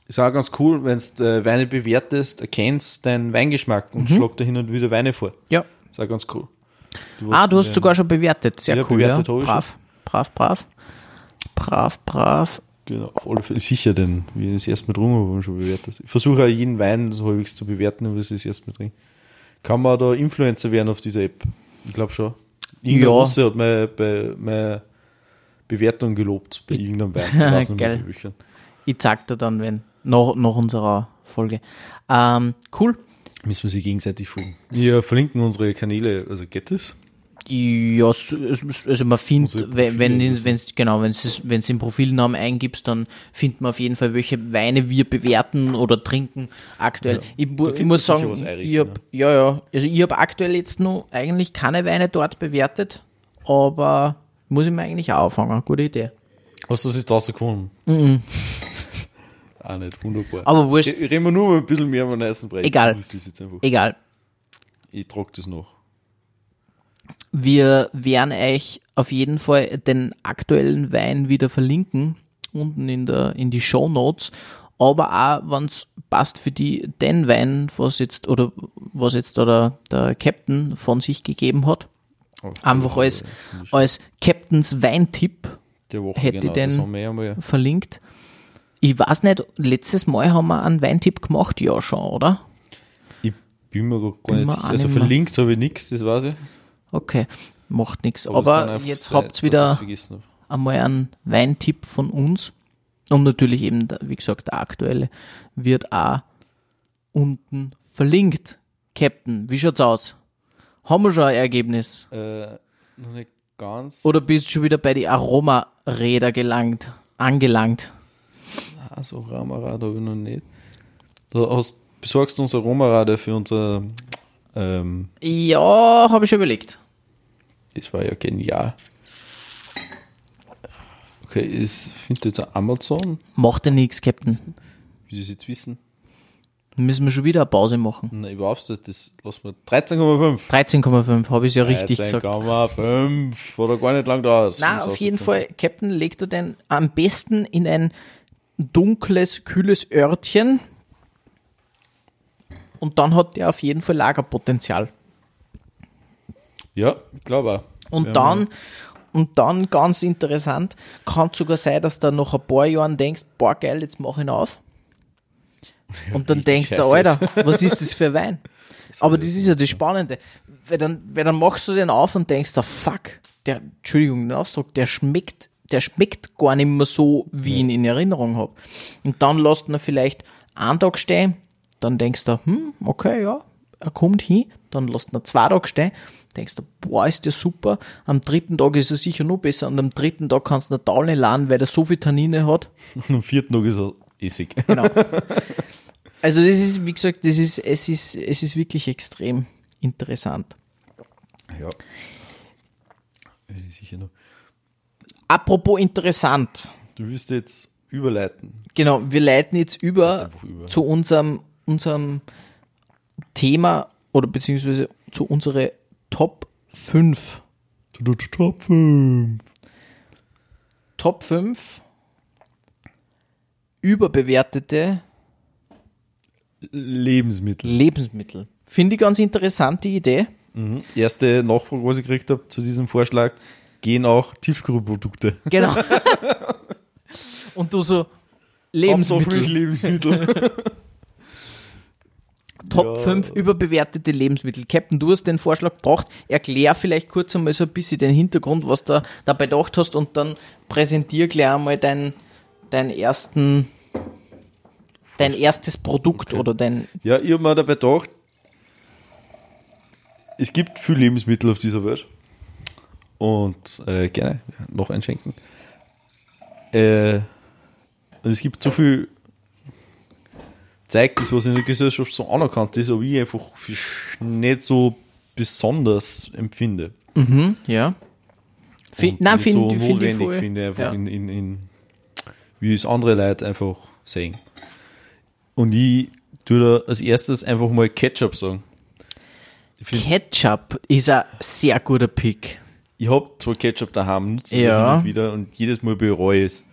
ist auch ganz cool, wenn du äh, Weine bewertest, erkennst deinen Weingeschmack Mhm. und schlag da hin und wieder Weine vor. Ja. Ist auch ganz cool. Du Ah, du hast äh, sogar schon bewertet. Sehr Ja, cool, bewertet ja. Brav, brav, brav. Brav, brav. Genau, auf alle Fälle sicher, denn wie ich das Mal getrunken habe, schon bewertet. Ich versuche auch jeden Wein so halbwegs zu bewerten, aber das ist erste Mal drin. Kann man da Influencer werden auf dieser App? Ich glaube schon. Irgendein Ja. Russe hat meine, bei, meine Bewertung gelobt bei irgendeinem Wein. Geil. Ich zeig dir dann, wenn, nach, nach unserer Folge. Ähm, cool. Müssen wir sie gegenseitig folgen. Wir verlinken unsere Kanäle, also geht das? Ja, also man findet, Unsere wenn wenn wenn's, genau, wenn es wenn im Profilnamen eingibst, dann findet man auf jeden Fall, welche Weine wir bewerten oder trinken aktuell. Ich, Da ich könnte muss sagen, ich hab, ja ja, also ich habe aktuell jetzt noch eigentlich keine Weine dort bewertet, aber muss ich mir eigentlich auch auffangen. Gute Idee. Hast du das jetzt draußen gefunden? Auch nicht, wunderbar. Aber wurscht. Ich- Reden wir nur mal ein bisschen mehr über den Eisenbrei. Egal. Ich. Egal. ich trage das noch. Wir werden euch auf jeden Fall den aktuellen Wein wieder verlinken, unten in, der, in die Show Notes. Aber auch, wenn es passt für die, den Wein, was jetzt, oder was jetzt da der, der Captain von sich gegeben hat. Einfach als, als Captains Weintipp hätte genau, den- ja verlinkt. Ich weiß nicht, letztes Mal haben wir einen Weintipp gemacht, ja schon, oder? Ich bin mir gar Bin nicht sicher. Also verlinkt habe ich nichts, das weiß ich. Okay, macht nichts. Aber einfach jetzt sein, habt ihr wieder habe. einmal einen Weintipp von uns. Und natürlich eben, wie gesagt, der aktuelle wird auch unten verlinkt. Captain, wie schaut's aus? Haben wir schon ein Ergebnis? Äh, noch nicht ganz. Oder bist du schon wieder bei die Aromaräder gelangt, angelangt? Also Aromarad habe ich noch nicht. Du hast, besorgst du uns Aromarade für unser. Ähm, Ja, habe ich schon überlegt. Das war ja genial. Okay, ist, findet jetzt Amazon, Macht ja nichts, Captain. wie Sie es jetzt wissen. Müssen wir schon wieder eine Pause machen. Nein, überhaupt nicht, das lassen wir 13,5. 13,5, habe ich ja richtig gesagt. 13,5 oder gar nicht lang da. Na, auf jeden Fall, Captain, legt er den am besten in ein dunkles, kühles Örtchen. Und dann hat der auf jeden Fall Lagerpotenzial. Ja, ich glaube auch. Und Ja, dann, und dann ganz interessant, kann sogar sein, dass du nach ein paar Jahren denkst, boah geil, jetzt mach ich ihn auf. Und dann denkst du, Alter, was ist das für ein Wein? Aber das ist ja das Spannende. Weil dann, weil dann machst du den auf und denkst, da fuck, der, Entschuldigung, den Ausdruck, der schmeckt, der schmeckt gar nicht mehr so, wie ich ihn in Erinnerung habe. Und dann lässt man vielleicht einen Tag stehen, dann denkst du, hm, okay, ja, er kommt hin, dann lässt man zwei Tage stehen, denkst du, boah, ist der super, am dritten Tag ist er sicher noch besser und am dritten Tag kannst du eine Taule laden, weil der so viel Tannine hat. Am vierten Tag ist er Essig. Genau. Also das ist, wie gesagt, das ist, es ist, es ist wirklich extrem interessant. Ja. Sicher noch. Apropos interessant. Du wirst jetzt überleiten. Genau, wir leiten jetzt über, über. zu unserem, unserem Thema oder beziehungsweise zu unsere Top 5. Top 5. Top 5 überbewertete Lebensmittel. Lebensmittel. Finde ich ganz interessante Idee. Mhm. Erste Nachfrage, was ich gekriegt habe zu diesem Vorschlag, gehen auch Tiefkühlprodukte. Genau. Und du so Lebensmittel. Lebensmittel. Top Ja. 5 überbewertete Lebensmittel. Captain, du hast den Vorschlag gebracht. Erklär vielleicht kurz einmal so ein bisschen den Hintergrund, was du dabei gedacht hast und dann präsentier gleich einmal dein, dein ersten dein erstes Produkt oder dein ja, ich habe mir dabei gedacht, es gibt viel Lebensmittel auf dieser Welt. Und äh, gerne noch einschenken. Äh, und es gibt so viel Zeug, das was in der Gesellschaft so anerkannt ist, aber ich einfach nicht so besonders empfinde. ja. Fi- Und nein, finde so find ich voll. finde, einfach ja. in, in, in, wie es andere Leute einfach sehen. Und ich tue da als erstes einfach mal Ketchup sagen. Ketchup ist ein sehr guter Pick. ich habe zwar Ketchup daheim, nutze es Ja. wieder und jedes Mal bereue es.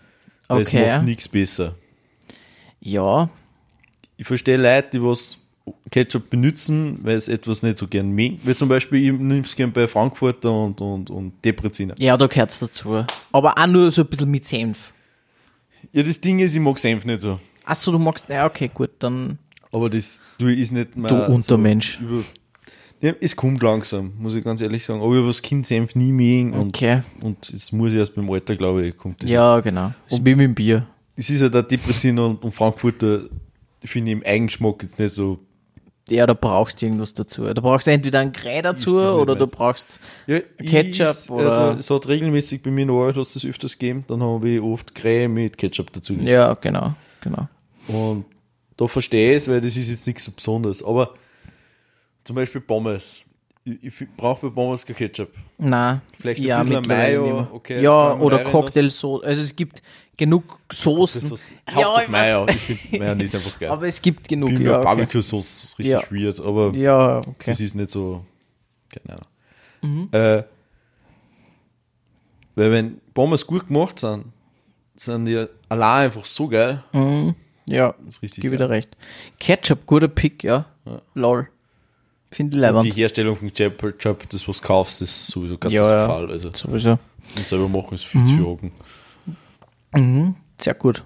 Okay. es macht nichts besser. Ja, Ich verstehe Leute, die was Ketchup benutzen, weil es etwas nicht so gern mögen. Wie zum Beispiel, ich nehme es gern bei Frankfurter und, und, und Depreziner. ja, da gehört es dazu. Aber auch nur so ein bisschen mit Senf. Ja, das Ding ist, ich mag Senf nicht so. Achso, du magst, ja, okay, gut, dann Aber das du ist nicht mehr Du Untermensch. So über, ja, es kommt langsam, muss ich ganz ehrlich sagen. Aber ich habe das Kind Senf nie mögen und, Okay. und es muss erst beim Alter, glaube ich, kommt das. Ja, genau. Das ist wie mit dem Bier. jetzt. Es ist ja der Depreziner und, und Frankfurter, finde ich im Eigengeschmack jetzt nicht so. Ja, da brauchst du irgendwas dazu. Da brauchst du entweder ein Grey dazu Ist oder du meins. brauchst. Ja, Ketchup ich, oder- Also, es hat regelmäßig bei mir in Arbeit hast du das öfters gegeben, dann habe ich oft Krähe mit Ketchup dazu gegessen. Ja, genau, genau. Und da verstehe ich es, weil das ist jetzt nichts so Besonderes. Aber zum Beispiel Pommes. Ich, ich brauche bei Pommes kein Ketchup. Na, Vielleicht ein ja, bisschen mittlerweile Mayo, okay, ja, oder. Cocktailsoße. Also es gibt genug Soßen. Ja, ich Mayo. Ich finde Mayonnaise einfach geil. Aber es gibt genug. Bin Ja, ja, okay. Barbecue-Sauce richtig Ja. weird, aber ja okay. das ist nicht so. Keine Ahnung. Mhm. Äh, weil wenn Pommes gut gemacht sind, sind die allein einfach so geil. Ja, Das ist richtig gebe dir recht. Ketchup, guter Pick, ja. Lol. Finde ich Und die leibend. Herstellung von Ketchup, das was kaufst, ist sowieso ja. katastrophal. Also, Sowieso. und selber machen ist viel zu jagen. Sehr gut.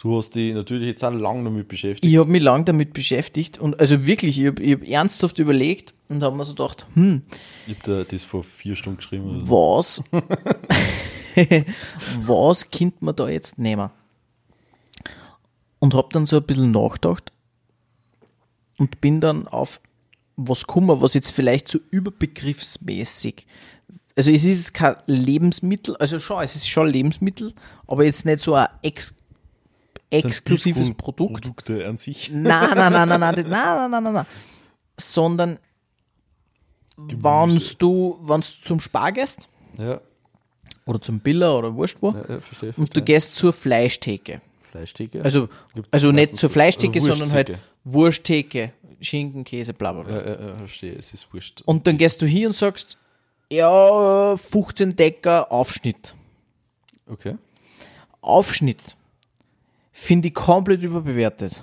Du hast dich natürlich jetzt auch lange damit beschäftigt. Ich habe mich lange damit beschäftigt und also wirklich, ich habe hab ernsthaft überlegt und habe mir so gedacht, hm, Ich habe da das vor vier Stunden geschrieben. Oder so. was, was könnte man da jetzt nehmen? und hab dann so ein bisschen nachgedacht und bin dann auf was gekommen, was jetzt vielleicht so überbegriffsmäßig also es ist kein Lebensmittel, also schon, es ist schon Lebensmittel, aber jetzt nicht so ein ex exklusives Produkt. Produkte an sich. Nein, nein, nein, nein, nein, nein, nein, nein, nein, nein. Sondern wenn du, wenn du zum Spar gehst Ja, oder zum Biller oder wurscht wo ja, ja verstehe. und du gehst zur Fleischtheke. Fleischtheke. Also, Gibt's also nicht zur Fleischtheke, sondern halt Wursttheke. Schinken, Käse, bla bla bla. ja, ja, verstehe, es ist wurscht. Und dann gehst du hier und sagst, ja, 15 Decker Aufschnitt. Okay. Aufschnitt finde ich komplett überbewertet.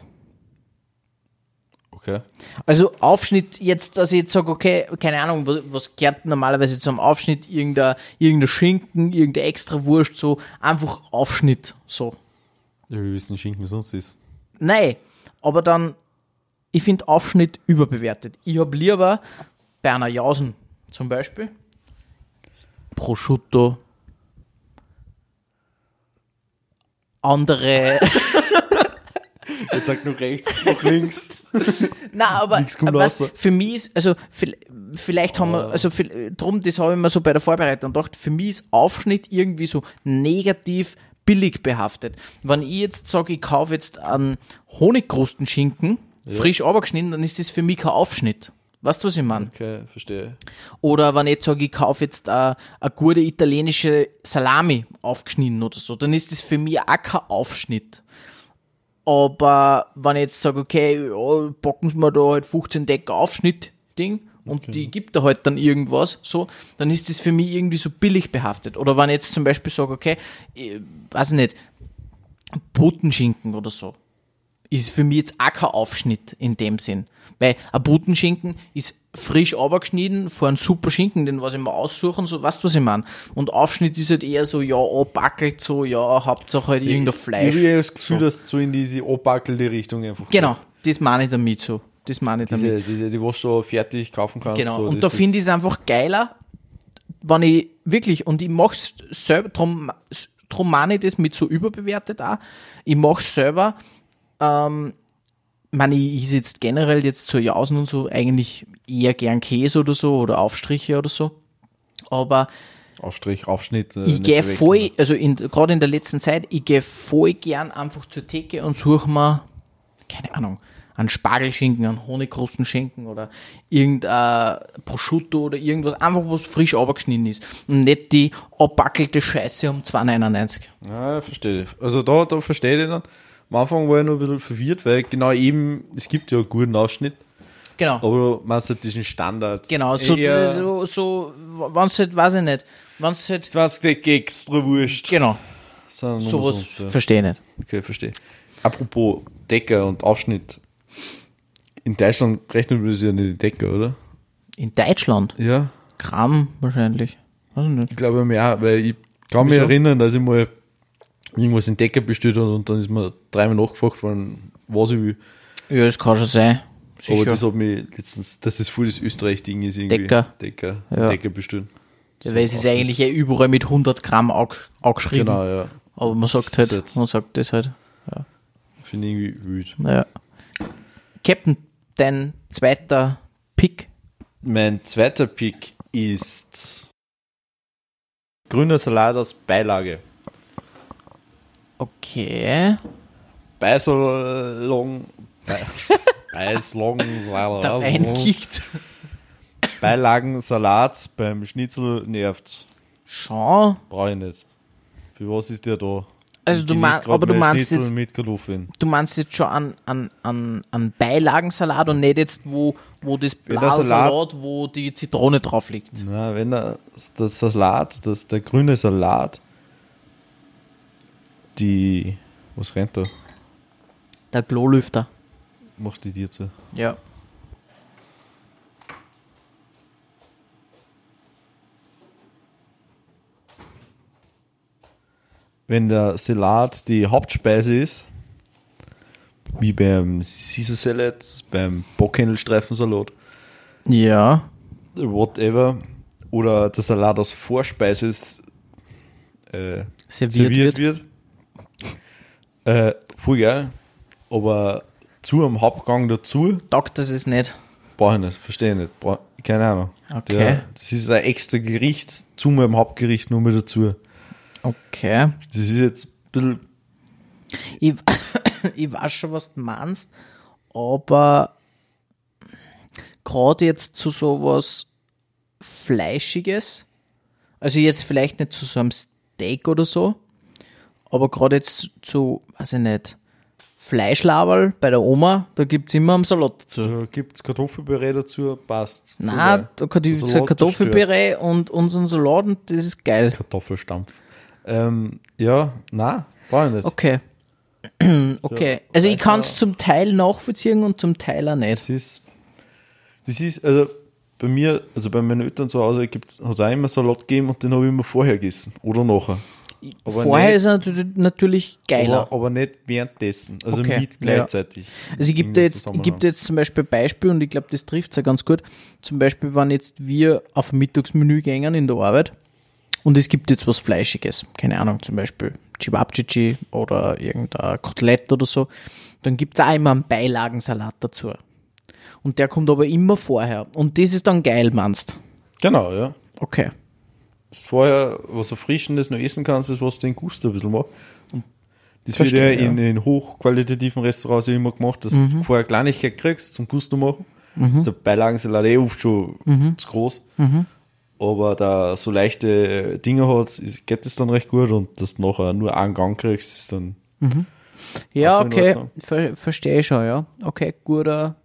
Okay. Also Aufschnitt jetzt, dass ich jetzt sage, okay, keine Ahnung, was, was gehört normalerweise zum Aufschnitt? Irgendein, irgendein Schinken, irgendeine extra Wurst, so einfach Aufschnitt, so. Ja, wir wissen Schinken sonst ist. Nein, aber dann, ich finde Aufschnitt überbewertet. Ich habe lieber bei einer Jausen zum Beispiel Prosciutto, andere Jetzt sagt noch rechts, noch links. Na, aber was, für mich ist, also vi- vielleicht haben wir, also vi- drum, das habe ich mir so bei der Vorbereitung gedacht, für mich ist Aufschnitt irgendwie so negativ billig behaftet. Wenn ich jetzt sage, ich kaufe jetzt einen Honigkrustenschinken, frisch abgeschnitten, dann ist das für mich kein Aufschnitt. Weißt du, was ich meine? Okay, verstehe. Oder wenn ich jetzt sage, ich kaufe jetzt eine, eine gute italienische Salami aufgeschnitten oder so, dann ist das für mich auch kein Aufschnitt. Aber wenn ich jetzt sage, okay, ja, packen Sie mir da halt 15 Decker Aufschnitt-Ding und die gibt da halt dann irgendwas, so, dann ist das für mich irgendwie so billig behaftet. Oder wenn ich jetzt zum Beispiel sage, okay, ich, weiß ich nicht, Putenschinken oder so, ist für mich jetzt auch kein Aufschnitt in dem Sinn. Weil ein Putenschinken ist frisch abgeschnitten vor einem super Schinken, den was ich mir aussuchen, so, weißt du, was ich meine? Und Aufschnitt ist halt eher so, ja, abbackelt, so, ja, Hauptsache halt irgendein Fleisch. Ich habe das Gefühl, So. dass du so in diese abbackelte Richtung einfach Genau, gehst. das meine ich damit so. Das meine ich damit. Diese, diese, die was du fertig kaufen kannst. Genau, so, und da finde ich es einfach geiler, wenn ich wirklich, und ich mache es selber, drum, drum meine ich das mit so überbewertet auch, ich mache es selber, ähm, meine, ich jetzt generell jetzt zur Jausen und so eigentlich eher gern Käse oder so oder Aufstriche oder so, aber Aufstrich, Aufschnitt. äh, ich gehe voll, also in, gerade in der letzten Zeit, ich gehe voll gern einfach zur Theke und suche mir, keine Ahnung, einen Spargelschinken, einen Honigkrustenschinken oder irgendein Prosciutto oder irgendwas, einfach was frisch abgeschnitten ist. Und nicht die abbackelte Scheiße um 2,99. Ja, verstehe. ich. Also da, da verstehe ich dann. Am Anfang war ich noch ein bisschen verwirrt, weil genau eben, es gibt ja einen guten Ausschnitt, Genau. aber man hat diesen Standard. Genau, so, Eher so, so wenn es halt, weiß ich nicht, wenn es halt, 20 Decke extra Wurscht. genau, sowas sonst, ja. verstehe ich nicht. Okay, verstehe. Apropos Decker und Aufschnitt. In Deutschland rechnet man das ja nicht in Decker, oder? In Deutschland, Ja, Gramm wahrscheinlich, weiß ich nicht. ich glaube mehr, weil ich kann mich Wieso? erinnern, dass ich mal irgendwas in Decker bestellt habe und dann ist mir dreimal nachgefragt worden, was ich will. Ja, das kann schon sein. Aber Sicher. das hat mich letztens, dass das voll das Österreich-Ding ist irgendwie. Decker. Decker. Ja. Decker bestellen. Ja, weil es ist eigentlich eh überall mit 100 Gramm ange- angeschrieben. Genau, ja. Aber man sagt Das halt, jetzt- man sagt das halt. Finde ich irgendwie wild. Ja. Captain, dein zweiter Pick. Mein zweiter Pick ist grüner Salat aus Beilage. Okay. Beisalong. Be Beislong. Der Wein kickt. Beilagensalat beim Schnitzel nervt. Schon. Brauche ich nicht. Für was ist der da? Also Ich du meinst, aber du mein meinst Schnitzel jetzt, mit Kartoffeln. du meinst jetzt schon an, an, an, an Beilagensalat und nicht jetzt, wo, wo das Salat- wo die Zitrone drauf liegt. Na, wenn er, das Salat, das, der grüne Salat, die, was rennt da? Der Klolüfter. Macht die dir zu. Ja. Wenn der Salat die Hauptspeise ist, wie beim Caesar Salad, beim Bockhändelstreifensalat, Ja. whatever, oder der Salat aus Vorspeise ist, äh, Serviert, serviert wird. wird, äh, voll geil. aber zu am Hauptgang dazu Taugt das es nicht. brauche ich nicht, verstehe ich nicht. Brauch, keine Ahnung. Okay. Der, das ist ein extra Gericht zu meinem Hauptgericht nur mit dazu. Okay. Das ist jetzt ein bisschen Ich, ich weiß schon, was du meinst, aber gerade jetzt zu sowas Fleischiges, also jetzt vielleicht nicht zu so einem Steak oder so, aber gerade jetzt zu, weiß ich nicht, Fleischlaberl bei der Oma, da gibt es immer einen Salat dazu. Da gibt es Kartoffelpüree dazu, passt. Geil. da kann Der ich Salat gesagt, Kartoffelpüree und unseren Salat und das ist geil. Kartoffelstampf. Ähm, ja, na, brauche ich nicht. Okay. Okay. Also ich kann es zum Teil nachvollziehen und zum Teil auch nicht. Das ist, das ist, also bei mir, also bei meinen Eltern zu Hause hat es auch immer Salat gegeben und den habe ich immer vorher gegessen oder nachher. Aber Vorher nicht- ist er natürlich, geiler. Aber, aber nicht währenddessen, also Okay, mit ja. gleichzeitig. Also ich gebe jetzt, dir jetzt zum Beispiel Beispiel und ich glaube, das trifft es ja ganz gut. Zum Beispiel, wenn jetzt wir auf Mittagsmenü gehen in der Arbeit und es gibt jetzt was Fleischiges, keine Ahnung, zum Beispiel Chibabchichi oder irgendein Kotelett oder so, dann gibt es auch immer einen Beilagensalat dazu. Und der kommt aber immer vorher. Und das ist dann geil, meinst Genau, ja. Okay. Vorher was Erfrischendes noch essen kannst, ist, was den Gust ein bisschen macht. Und das wird Verstehe, ja in, in hochqualitativen Restaurants ja immer gemacht, dass Mhm. du vorher Kleinigkeit kriegst zum Gust noch machen. Das ist der Beilagensalat eh oft schon Mhm. zu groß. Aber da so leichte Dinge hat, geht das dann recht gut und dass du nachher nur einen Gang kriegst, ist dann Ja, Auch in okay, ver verstehe ich schon, ja. Okay, guter,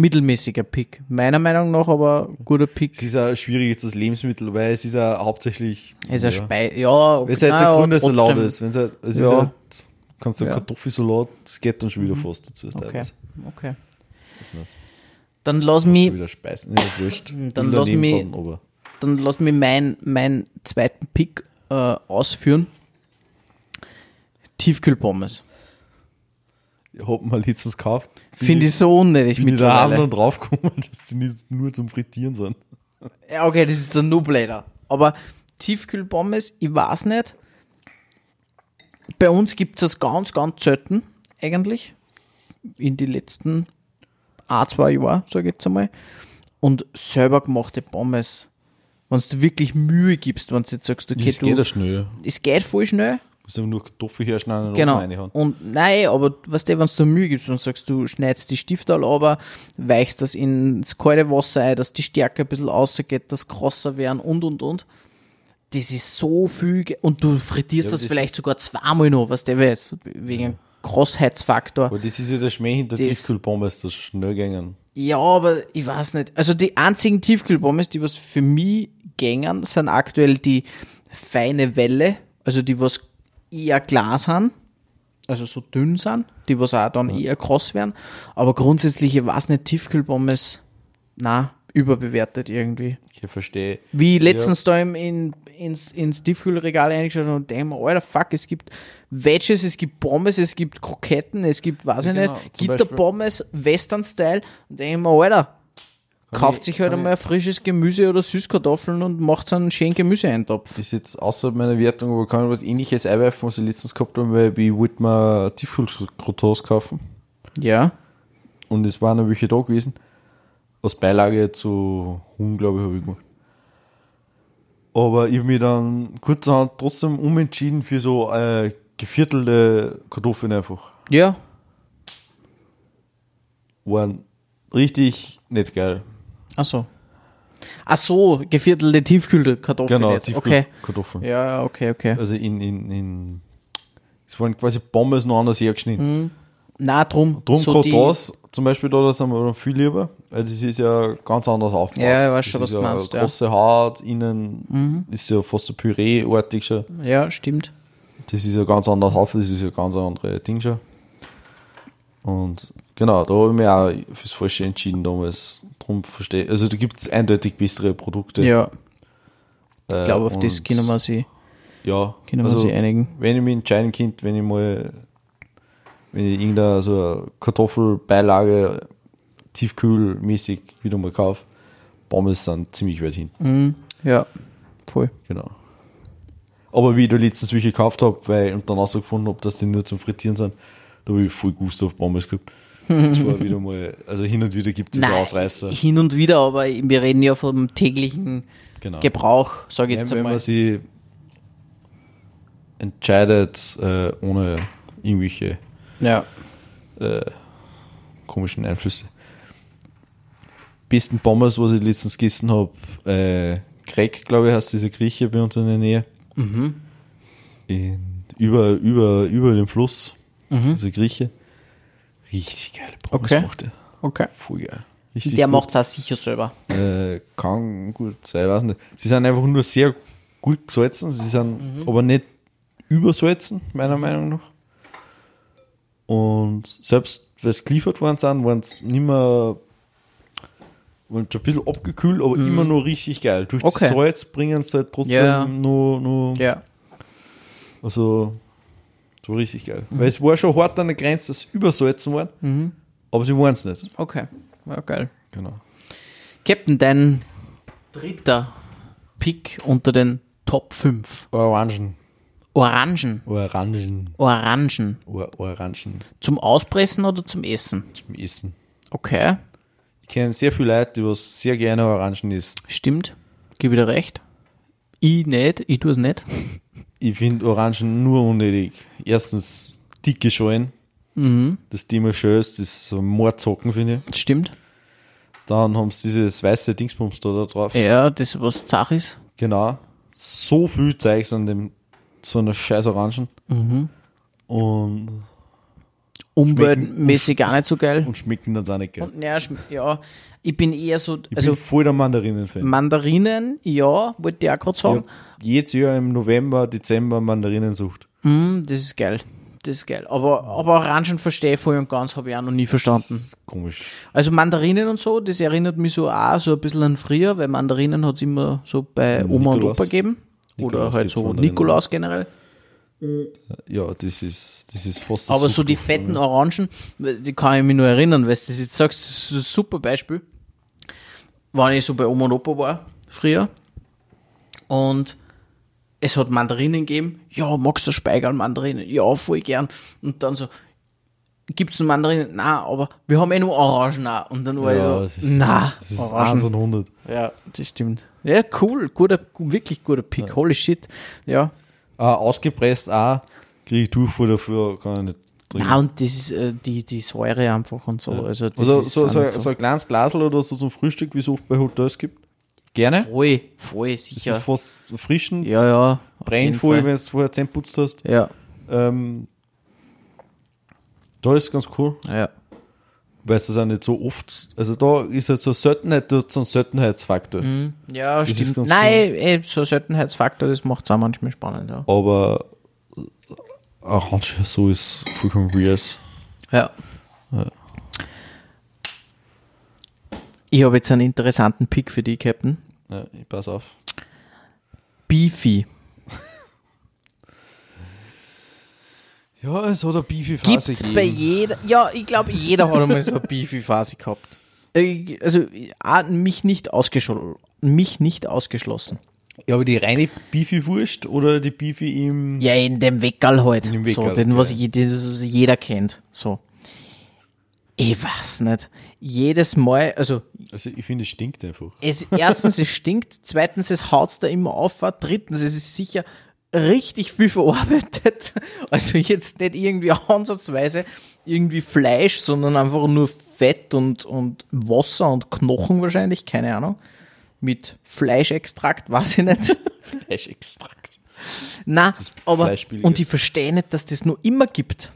mittelmäßiger Pick. Meiner Meinung nach aber guter Es Pick. ist ein schwieriges Lebensmittel, weil es ist ja hauptsächlich. Es ist ja. ein Spei ja, Wenn es halt naja, der grüne Salat trotzdem. ist, wenn es halt, es Ja. ist halt, kannst du Ja. Kartoffelsalat, das geht dann schon wieder fast dazu. Okay, okay. Ist. Dann lass mich, wieder Speisen, ja, wurscht. Dann lass mich- dann lass mich meinen mein zweiten Pick äh, ausführen. Tiefkühlpommes. Ich hab mal letztens gekauft. Finde ich so unnötig mittlerweile. dann draufgekommen, dass sie nicht nur zum Frittieren sind. Ja, okay, das ist der Nublader. Aber Tiefkühlpommes, ich weiß nicht. Bei uns gibt es das ganz, ganz selten, eigentlich. In die letzten ein, zwei Jahren, sage ich jetzt einmal. Und selber gemachte Pommes, wenn du wirklich Mühe gibst, wenn du jetzt sagst, okay, das du, geht ja schnell. es geht voll schnell. Musst einfach nur Kartoffel herschneiden und Genau. reinhauen. Und nein, aber weißt du, wenn du Mühe gibst und sagst, du schneidest die Stifte aber, weichst das ins kalte Wasser ein, dass die Stärke ein bisschen rausgeht, dass krosser werden und und und. Das ist so viel. Und du frittierst Ja, das, das- vielleicht sogar zweimal noch, was der weiß, wegen Krossheitsfaktor. Aber das ist ja der Schmäh hinter Das- Tiefkühlpommes, das schnell gängen. Ja, aber ich weiß nicht. Also die einzigen Tiefkühlpommes, die was für mich gängen, sind aktuell die feine Welle, also die was eher Glas haben, also so dünn sind, die was auch dann eher kross werden. Aber grundsätzlich, ich weiß nicht, Tiefkühlpommes, na, überbewertet irgendwie. Ich verstehe. Wie letztens da im, in, ins, ins Tiefkühlregal eingeschaut und mir, alter Fuck, es gibt Wedges, es gibt Pommes, es gibt Kroketten, es gibt, weiß Ja, ich genau. nicht, Gitterpommes, Western-Style und mir, alter, kauft ich- sich halt einmal ein frisches Gemüse oder Süßkartoffeln und macht einen schönen Gemüseeintopf. ist jetzt außerhalb meiner Wertung, aber kann ich was ähnliches einwerfen, was ich letztens gehabt habe, weil ich wollte mir Tiefkühlkrotons kaufen. Ja, Und es waren welche da gewesen. Als Beilage zu Huhn, glaube ich, habe ich gemacht. Aber ich habe mich dann kurzerhand trotzdem umentschieden für so äh, geviertelte Kartoffeln einfach. ja, Waren richtig nicht geil. Ach so. Ach so, geviertelte Tiefkühlkartoffeln. Genau, jetzt. okay. Ja, ja, okay, okay. Also in, in, in. Es waren quasi Pommes noch anders hergeschnitten. Na, drum. Drum so Croutons, zum Beispiel da, das sind wir viel lieber, weil das ist ja ganz anders aufgebaut. Ja, ich weiß das schon, ist was du ja meinst, ja. große Haut, innen ist ja fast so Püree-artig schon. Ja, stimmt. Das ist ja ganz anders auf, das ist ja ganz ein anderes Ding schon. Und genau, da habe ich mich auch fürs Falsche entschieden damals. Drum verstehe Also da gibt es eindeutig bessere Produkte. Ja, Äh, ich glaube, auf das können wir sie, Ja, können wir also, sie einigen. wenn ich mich entscheiden könnte, wenn ich mal, wenn ich irgendeine so Kartoffelbeilage tiefkühlmäßig wieder mal kaufe, Pommes sind ziemlich weit hinten. Ja, voll. Genau. Aber wie ich da letztens welche gekauft habe, weil und dann rausgefunden habe, dass die nur zum Frittieren sind, Da habe ich voll Gust auf Pommes gehabt. Das war wieder mal, also hin und wieder gibt es diese Ausreißer. hin und wieder, aber wir reden ja vom täglichen Genau. Gebrauch, sage ich Wenn, jetzt wenn einmal. man sich entscheidet, äh, ohne irgendwelche Ja. komischen Einflüsse. Besten Pommes, was ich letztens gegessen habe, äh, Greg, glaube ich, heißt diese Grieche bei uns in der Nähe. Mhm. In, über, über, über dem Fluss, Mhm. diese Grieche. Richtig geile Pommes Okay. macht er. Okay. Voll geil. Richtig Der macht es auch sicher selber. Äh, kann gut sein, weiß nicht. Sie sind einfach nur sehr gut gesalzen, sie sind aber nicht übersalzen, meiner Meinung nach. Und selbst weil sie geliefert worden sind, waren sie nicht mehr waren schon ein bisschen abgekühlt, aber immer noch richtig geil. Durch Okay. das Salz bringen sie halt trotzdem Ja. nur, nur Ja. also so richtig geil. Weil es war schon hart an der Grenze, dass sie übersalzen waren, aber sie waren es nicht. Okay. Ja, geil. Genau. Captain, dein dritter Pick unter den Top 5. Orangen. Orangen. Orangen. Orangen. Or Orangen Zum Auspressen oder zum Essen? zum Essen. Okay. Ich kenne sehr viele Leute, die was sehr gerne Orangen essen. Stimmt. Gebe dir recht. Ich nicht. Ich tue es nicht. Ich finde Orangen nur unnötig. Erstens dicke Schalen. Das die immer schön ist, das ist so Mordzocken, finde ich. Stimmt. Dann haben sie dieses weiße Dingsbums da, da drauf. Ja, das, was Zach ist. Genau. So viel Zeugs an dem, so einer scheiß Orangen. Und, Umweltmäßig auch nicht so geil. und schmecken dann auch nicht geil. Und, ja, ja, ich bin eher so, Ich also bin voll der Mandarinen-Fan. Mandarinen, ja, wollte ich auch gerade sagen. hab jedes Jahr im November, Dezember Mandarinen sucht. Mm, das ist geil. Das ist geil. Aber, aber Orangen verstehe ich voll und ganz, habe ich auch noch nie verstanden. Das ist komisch. Also Mandarinen und so, das erinnert mich so auch so ein bisschen an früher, weil Mandarinen hat es immer so bei Oma und Nikolaus. Opa gegeben. Nikolaus Oder halt so Mandarinen. Nikolaus generell. Ja, das ist, das ist fast Aber so die fetten ja. Orangen, die kann ich mich nur erinnern, weil du das jetzt sagst, das ist ein super Beispiel. Wenn ich so bei Oma und Opa war, früher, und es hat Mandarinen gegeben, ja, magst du Speigerl Mandarinen? Ja, voll gern. Und dann so, gibt's noch Mandarinen? Na, aber wir haben eh nur Orangen auch. Und dann war Ja, ich so, na, das ist Orangen. 1 und 100. Ja, das stimmt. Ja, cool, guter, wirklich guter Pick, holy shit. Ja. Ah, ausgepresst auch, kriege ich Durchfall dafür, kann ich nicht trinken. Na, und das ist äh, die, die Säure einfach und so. Also, das also ist so, so, nicht so. ein kleines Glasl oder so zum Frühstück, wie es oft bei Hotels gibt. Gerne. Voll, voll, Das sicher. ist fast erfrischend. Ja, ja. Brennt voll, wenn du vorher Zähne putzt hast. Ja, Ähm, da ist ganz cool, ja. weil es das auch nicht so oft, also da ist halt so eine Seltenheit, da hat so einen Seltenheitsfaktor. Ja, ist stimmt. Nein, ey, so ein Seltenheitsfaktor, das macht es auch manchmal spannend, ja. Aber Orange so ist vollkommen weird. Ja. Ich habe jetzt einen interessanten Pick für dich, Captain. Ja, ich pass auf. Beefy. Ja, es hat eine beefy Gibt es bei jeder, ja, ich glaube, jeder hat einmal so eine Beefy-Phase gehabt. Also, auch mich nicht, ausgeschl mich nicht ausgeschlossen. Ja, aber die reine Beefy-Wurst oder die Beefy im. Ja, in dem Weckerl halt. In dem so, Weckerl, den, was, je- das, was jeder kennt. So. Ich weiß nicht. Jedes Mal, also Also ich finde, es stinkt einfach. es erstens, es stinkt, zweitens, es haut da immer auf, drittens, es ist sicher richtig viel verarbeitet. Also jetzt nicht irgendwie ansatzweise irgendwie Fleisch, sondern einfach nur Fett und, und Wasser und Knochen wahrscheinlich, keine Ahnung. Mit Fleischextrakt, weiß ich nicht. Fleischextrakt. Na, aber, und ich verstehe nicht, dass das nur immer gibt.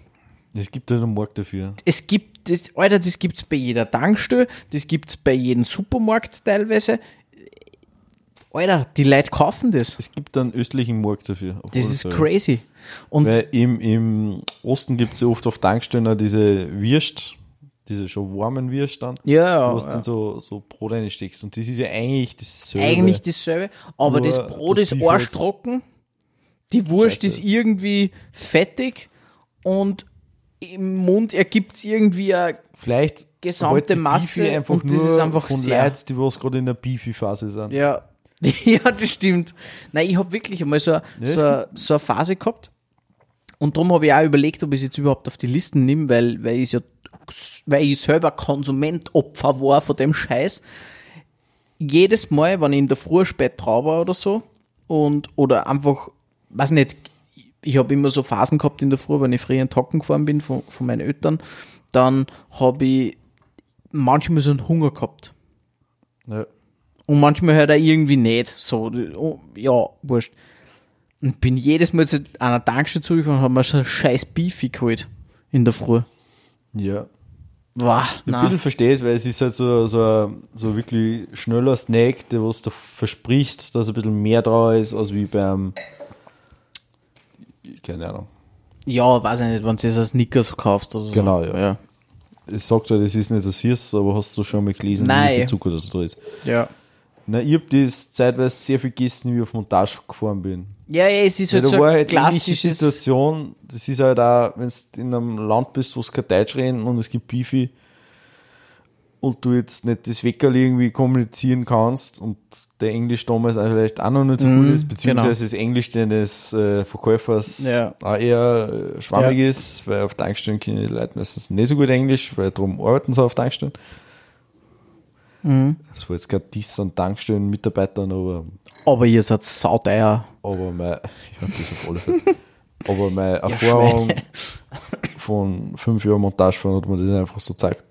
Es gibt halt einen Markt dafür. Es gibt, das, Alter, das gibt's bei jeder Tankstelle, das gibt's bei jedem Supermarkt teilweise. Alter, die Leute kaufen das. Es gibt einen östlichen Markt dafür. Das ist crazy. Und Weil im, im Osten gibt es ja oft auf Tankstellen diese Würst, diese schon warmen Würst dann, ja, wo du ja, dann so, so Brot reinsteckst. Und das ist ja eigentlich dasselbe. eigentlich dasselbe, aber das Brot das ist arschtrocken, die Wurst Scheiße. ist irgendwie fettig und im Mund ergibt es irgendwie eine Vielleicht gesamte Masse einfach und das nur ist einfach von sehr- Leuten, die was gerade in der Beefy-Phase sind. Ja, ja, das stimmt. Nein, ich habe wirklich einmal so, es so, so eine Phase gehabt Und darum habe ich auch überlegt, ob ich es jetzt überhaupt auf die Listen nehme, weil, weil ich ja, weil ich selber Konsumentopfer war von dem Scheiß. Jedes Mal, wenn ich in der Früh spät drauf war oder so, und, oder einfach, weiß nicht, ich habe immer so Phasen gehabt in der Früh, wenn ich früher in Tocken gefahren bin von, von meinen Eltern, dann habe ich manchmal so einen Hunger gehabt. Ja. Und manchmal halt auch irgendwie nicht. So, oh, ja, wurscht. Und bin jedes Mal zu einer Tankstelle zugefahren und habe mir so ein scheiß Beefy geholt. In der Früh. Ja. Ich ein bisschen verstehe es, weil es ist halt so, so, so wirklich schneller Snack, der was da verspricht, dass ein bisschen mehr drauf ist, als wie beim. Keine Ahnung. Ja, weiß ich nicht, wenn du es als Snickers kaufst oder so. Genau, ja. Ja. Es sagt ja, das ist nicht so süß, aber hast du schon mal gelesen, Nein. wie viel Zucker das da ist? Ja. Na, ich hab das zeitweise sehr viel gegessen, wie ich auf Montage gefahren bin. Ja, ja, es ist Ja, halt da so war halt ähnliche klassisches. Situation. Das ist halt auch, wenn du in einem Land bist, wo es kein Deutsch reden und es gibt Beefy und du jetzt nicht das Weckerl irgendwie kommunizieren kannst und der Englisch damals auch vielleicht auch noch nicht so Mhm, gut ist, beziehungsweise das Englisch des äh, Verkäufers Ja. auch eher äh, schwammig Ja. ist, weil auf Tankstellen können die Leute meistens nicht so gut Englisch, weil darum arbeiten sie auf Tankstellen. Mhm. Das war jetzt kein Diss an Tankstellenmitarbeitern, aber Aber ihr seid sauteuer. aber mein, ja, das auf alle Fälle. Aber meine Erfahrung von fünf Jahren Montagefahren hat mir das einfach so gezeigt.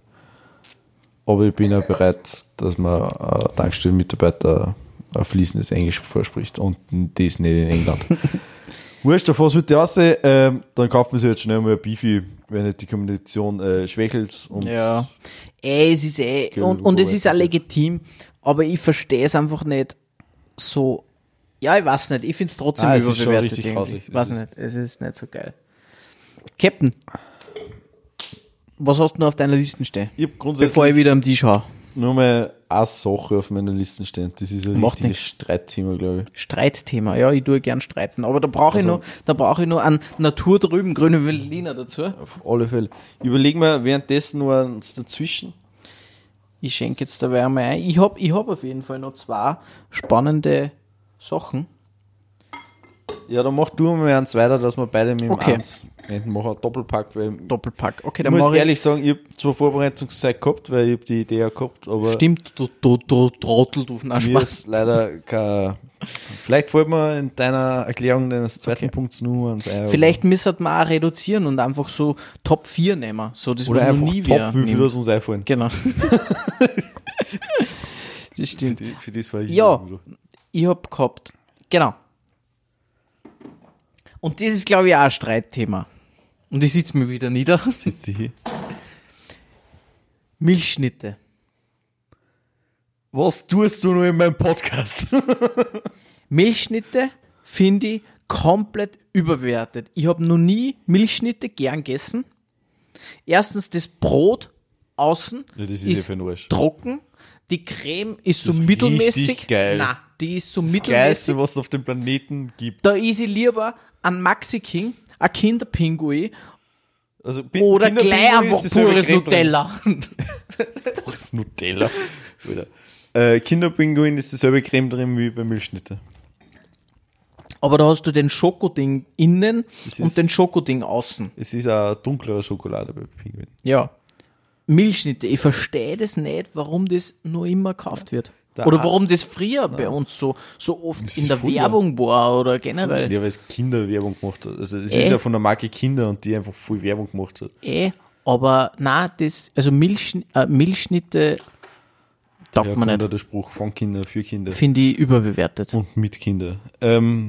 Aber ich bin ja bereit, dass man äh, Tankstellenmitarbeiter ein fließendes Englisch vorspricht und das nicht in England. Wurscht, was wird die aussehen? Ähm, dann kauft man sich jetzt schnell mal ein Beefy, wenn nicht die Kommunikation äh, schwächelt. Und Ja. Ey, es ist eh, und, und es ist auch legitim, aber ich verstehe es einfach nicht so. Ja, ich weiß nicht, ich finde es trotzdem Ah, es ist schon überbewertet. richtig irgendwie. grausig. Das Weiß ist- nicht, es ist nicht so geil. Captain, was hast du noch auf deiner Liste stehen? ich habe grundsätzlich Bevor ich wieder am Tisch hau. Nur mal eine Sache auf meiner Liste stehen. Das ist ein Macht richtiges nix. Streitthema, glaube ich. Streitthema, ja, ich tue gern streiten, aber da brauche ich Also- noch, da brauche ich noch einen Natur drüben, grüne Veltliner dazu. Auf alle Fälle. Überlegen wir währenddessen nur eins dazwischen. Ich schenke jetzt dabei einmal ein. Ich habe ich hab auf jeden Fall noch zwei spannende Sachen. Ja, dann mach du mal eins weiter, dass wir beide mit dem Okay. eins enden. Mach einen Doppelpack, weil Doppelpack. Okay, ich dann muss ich. ehrlich sagen, ich habe zwar Vorbereitungszeit gehabt, weil ich hab die Idee gehabt, aber Stimmt, du, du, du Trottel, du. Nein, mir Spaß. ist leider kein. Vielleicht fällt mir in deiner Erklärung deines zweiten Okay. Punkts nur ans Ei. Vielleicht müssen wir auch reduzieren und einfach so Top 4 nehmen. So, das oder einfach nie top, wie viel das uns einfallen. Genau. das Für, stimmt. die, für das war ich. Ja. Ich hab gehabt. Genau. Und das ist, glaube ich, auch ein Streitthema. Und ich sitze mir wieder nieder. Sitzt sie hier. Milchschnitte. Was tust du nur in meinem Podcast? Milchschnitte finde ich komplett überbewertet. Ich habe noch nie Milchschnitte gern gegessen. Erstens das Brot außen Ja, das ist ist trocken. Die Creme ist so Das ist mittelmäßig. geil. Nein, die ist so das mittelmäßig. Geilste, was es auf dem Planeten gibt. Da ist ich lieber ein Maxi King, ein Kinderpinguin Also, oder gleich ist einfach pures. Nutella. Pures Nutella. Äh, Kinderpinguin ist dieselbe Creme drin wie bei Milchschnitte. Aber da hast du den Schokoding innen Das und ist- den Schokoding außen. Es ist auch dunklere Schokolade bei Pinguin. Ja. Milchschnitte, ich verstehe das nicht, warum das nur immer gekauft wird. Da- oder warum das früher bei uns so, so oft Das in der. Werbung war oder generell. Ja, weil es Kinderwerbung gemacht hat. Also es Äh. ist ja von der Marke Kinder und die einfach voll Werbung gemacht hat. Eh, aber na, das, also Milch, äh, Milchschnitte taugt Ja, man nicht. der Spruch von Kinder für Kinder Finde ich überbewertet. und mit Kinder. Ähm,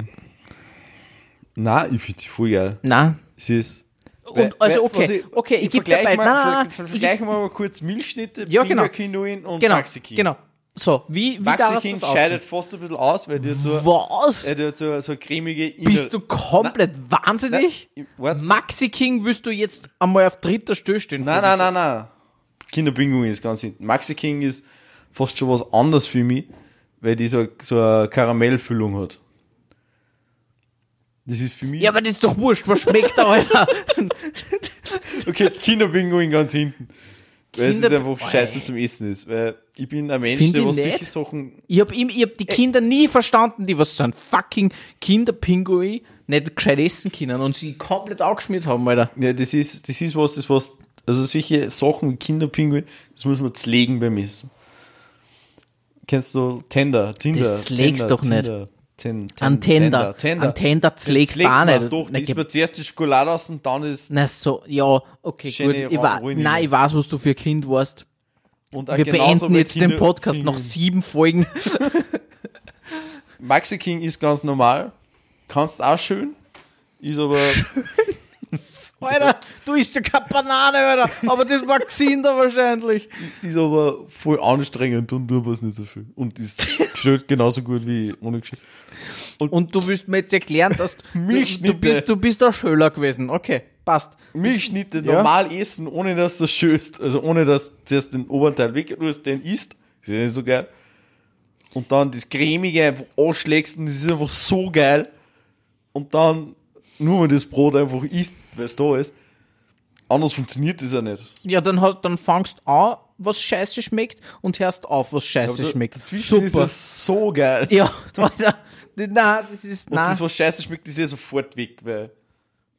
na, ich finde die voll geil. Na, Es ist und also okay, ich- okay, ich, gebe dir vergleich bei, mal, nein, nein, nein, ich- Vergleichen wir mal kurz Milchschnitte, Ja, genau. Pinguin und genau, Maxi genau. So, wie, wie Maxi King das scheidet fast ein bisschen aus, weil die hat so, Was? äh, die hat so, so cremige Inner- Bist du komplett wahnsinnig? Nein. Maxi King willst du jetzt einmal auf dritter Stelle stehen? Nein, nein, nein, nein. Kinderpinguin ist ganz hinten. Maxi King ist fast schon was anderes für mich, weil die so, so eine Karamellfüllung hat. Das ist für mich. Ja, aber das ist doch wurscht, was schmeckt da, Alter? okay, Kinderpinguin ganz hinten. Weil es ist einfach scheiße zum Essen ist. Weil ich bin ein Mensch, Find der ich was solche Sachen. Ich hab, ihm- ich hab die Kinder nie verstanden, die was so ein fucking Kinderpinguin nicht gescheit essen können und sie komplett angeschmiert haben, Alter. Ja, das ist, das ist was, das was, also solche Sachen wie Kinderpinguin, das muss man zlegen beim Essen. Kennst du Tender, Tinder? Das zlegst doch nicht. Ten, ten, An Tender. Tender. An Tender zlegst du auch nicht. Doch, gib- man zuerst die Schokolade aus und dann ist, Na so, ja, okay, gut. Ich wa Ruine. nein, ich weiß, was du für ein Kind warst. und Wir beenden jetzt den Podcast nach Pinguin. sieben Folgen. Maxi King ist ganz normal. Kannst auch schön. Ist aber, Alter, du isst ja keine Banane, Alter. Aber das mag Kinder wahrscheinlich. ist aber voll anstrengend und tut was nicht so viel. Und ist geschnitten genauso gut wie ohne geschnitten. Und du willst mir jetzt erklären, dass du, du, Milchschnitte. bist, du bist der Schöler gewesen. Okay, passt. Milchschnitte Ja. normal essen, ohne dass du schöst. Also ohne dass du zuerst den oberen Teil weg tust, den isst. Ist ja nicht so geil. Und dann das cremige einfach anschlägst und das ist einfach so geil. Und dann nur mal das Brot einfach isst, weil es da ist. Anders funktioniert das ja nicht. Ja, dann, hast, dann fangst du an, was scheiße schmeckt und hörst auf, was scheiße Aber schmeckt. Dazwischen ist Super. es so geil. Ja, Alter. Nein, das ist, Und das, nein. was scheiße schmeckt, ist ja sofort weg, weil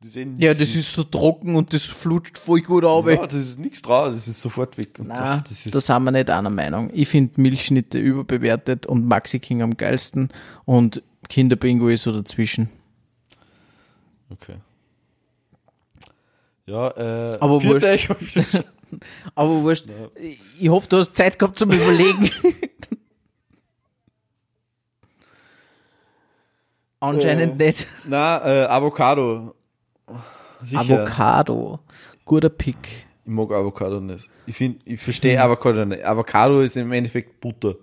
das eh Ja, das ist so trocken und das flutscht voll gut ab. Ja, das ist nichts drauf, das ist sofort weg. Und Nein, ach, das ist da sind wir nicht einer Meinung. Ich finde Milchschnitte überbewertet und Maxi King am geilsten und Kinderbingo ist so dazwischen. Okay. Ja, äh, Aber wurscht. Schon- Aber wurscht, ich- ich hoffe, du hast Zeit gehabt zum Überlegen. Anscheinend nicht. Na, äh, Avocado. Sicher. Avocado. Guter Pick. Ich mag Avocado nicht. Ich ich verstehe Avocado nicht. Avocado ist im Endeffekt Butter.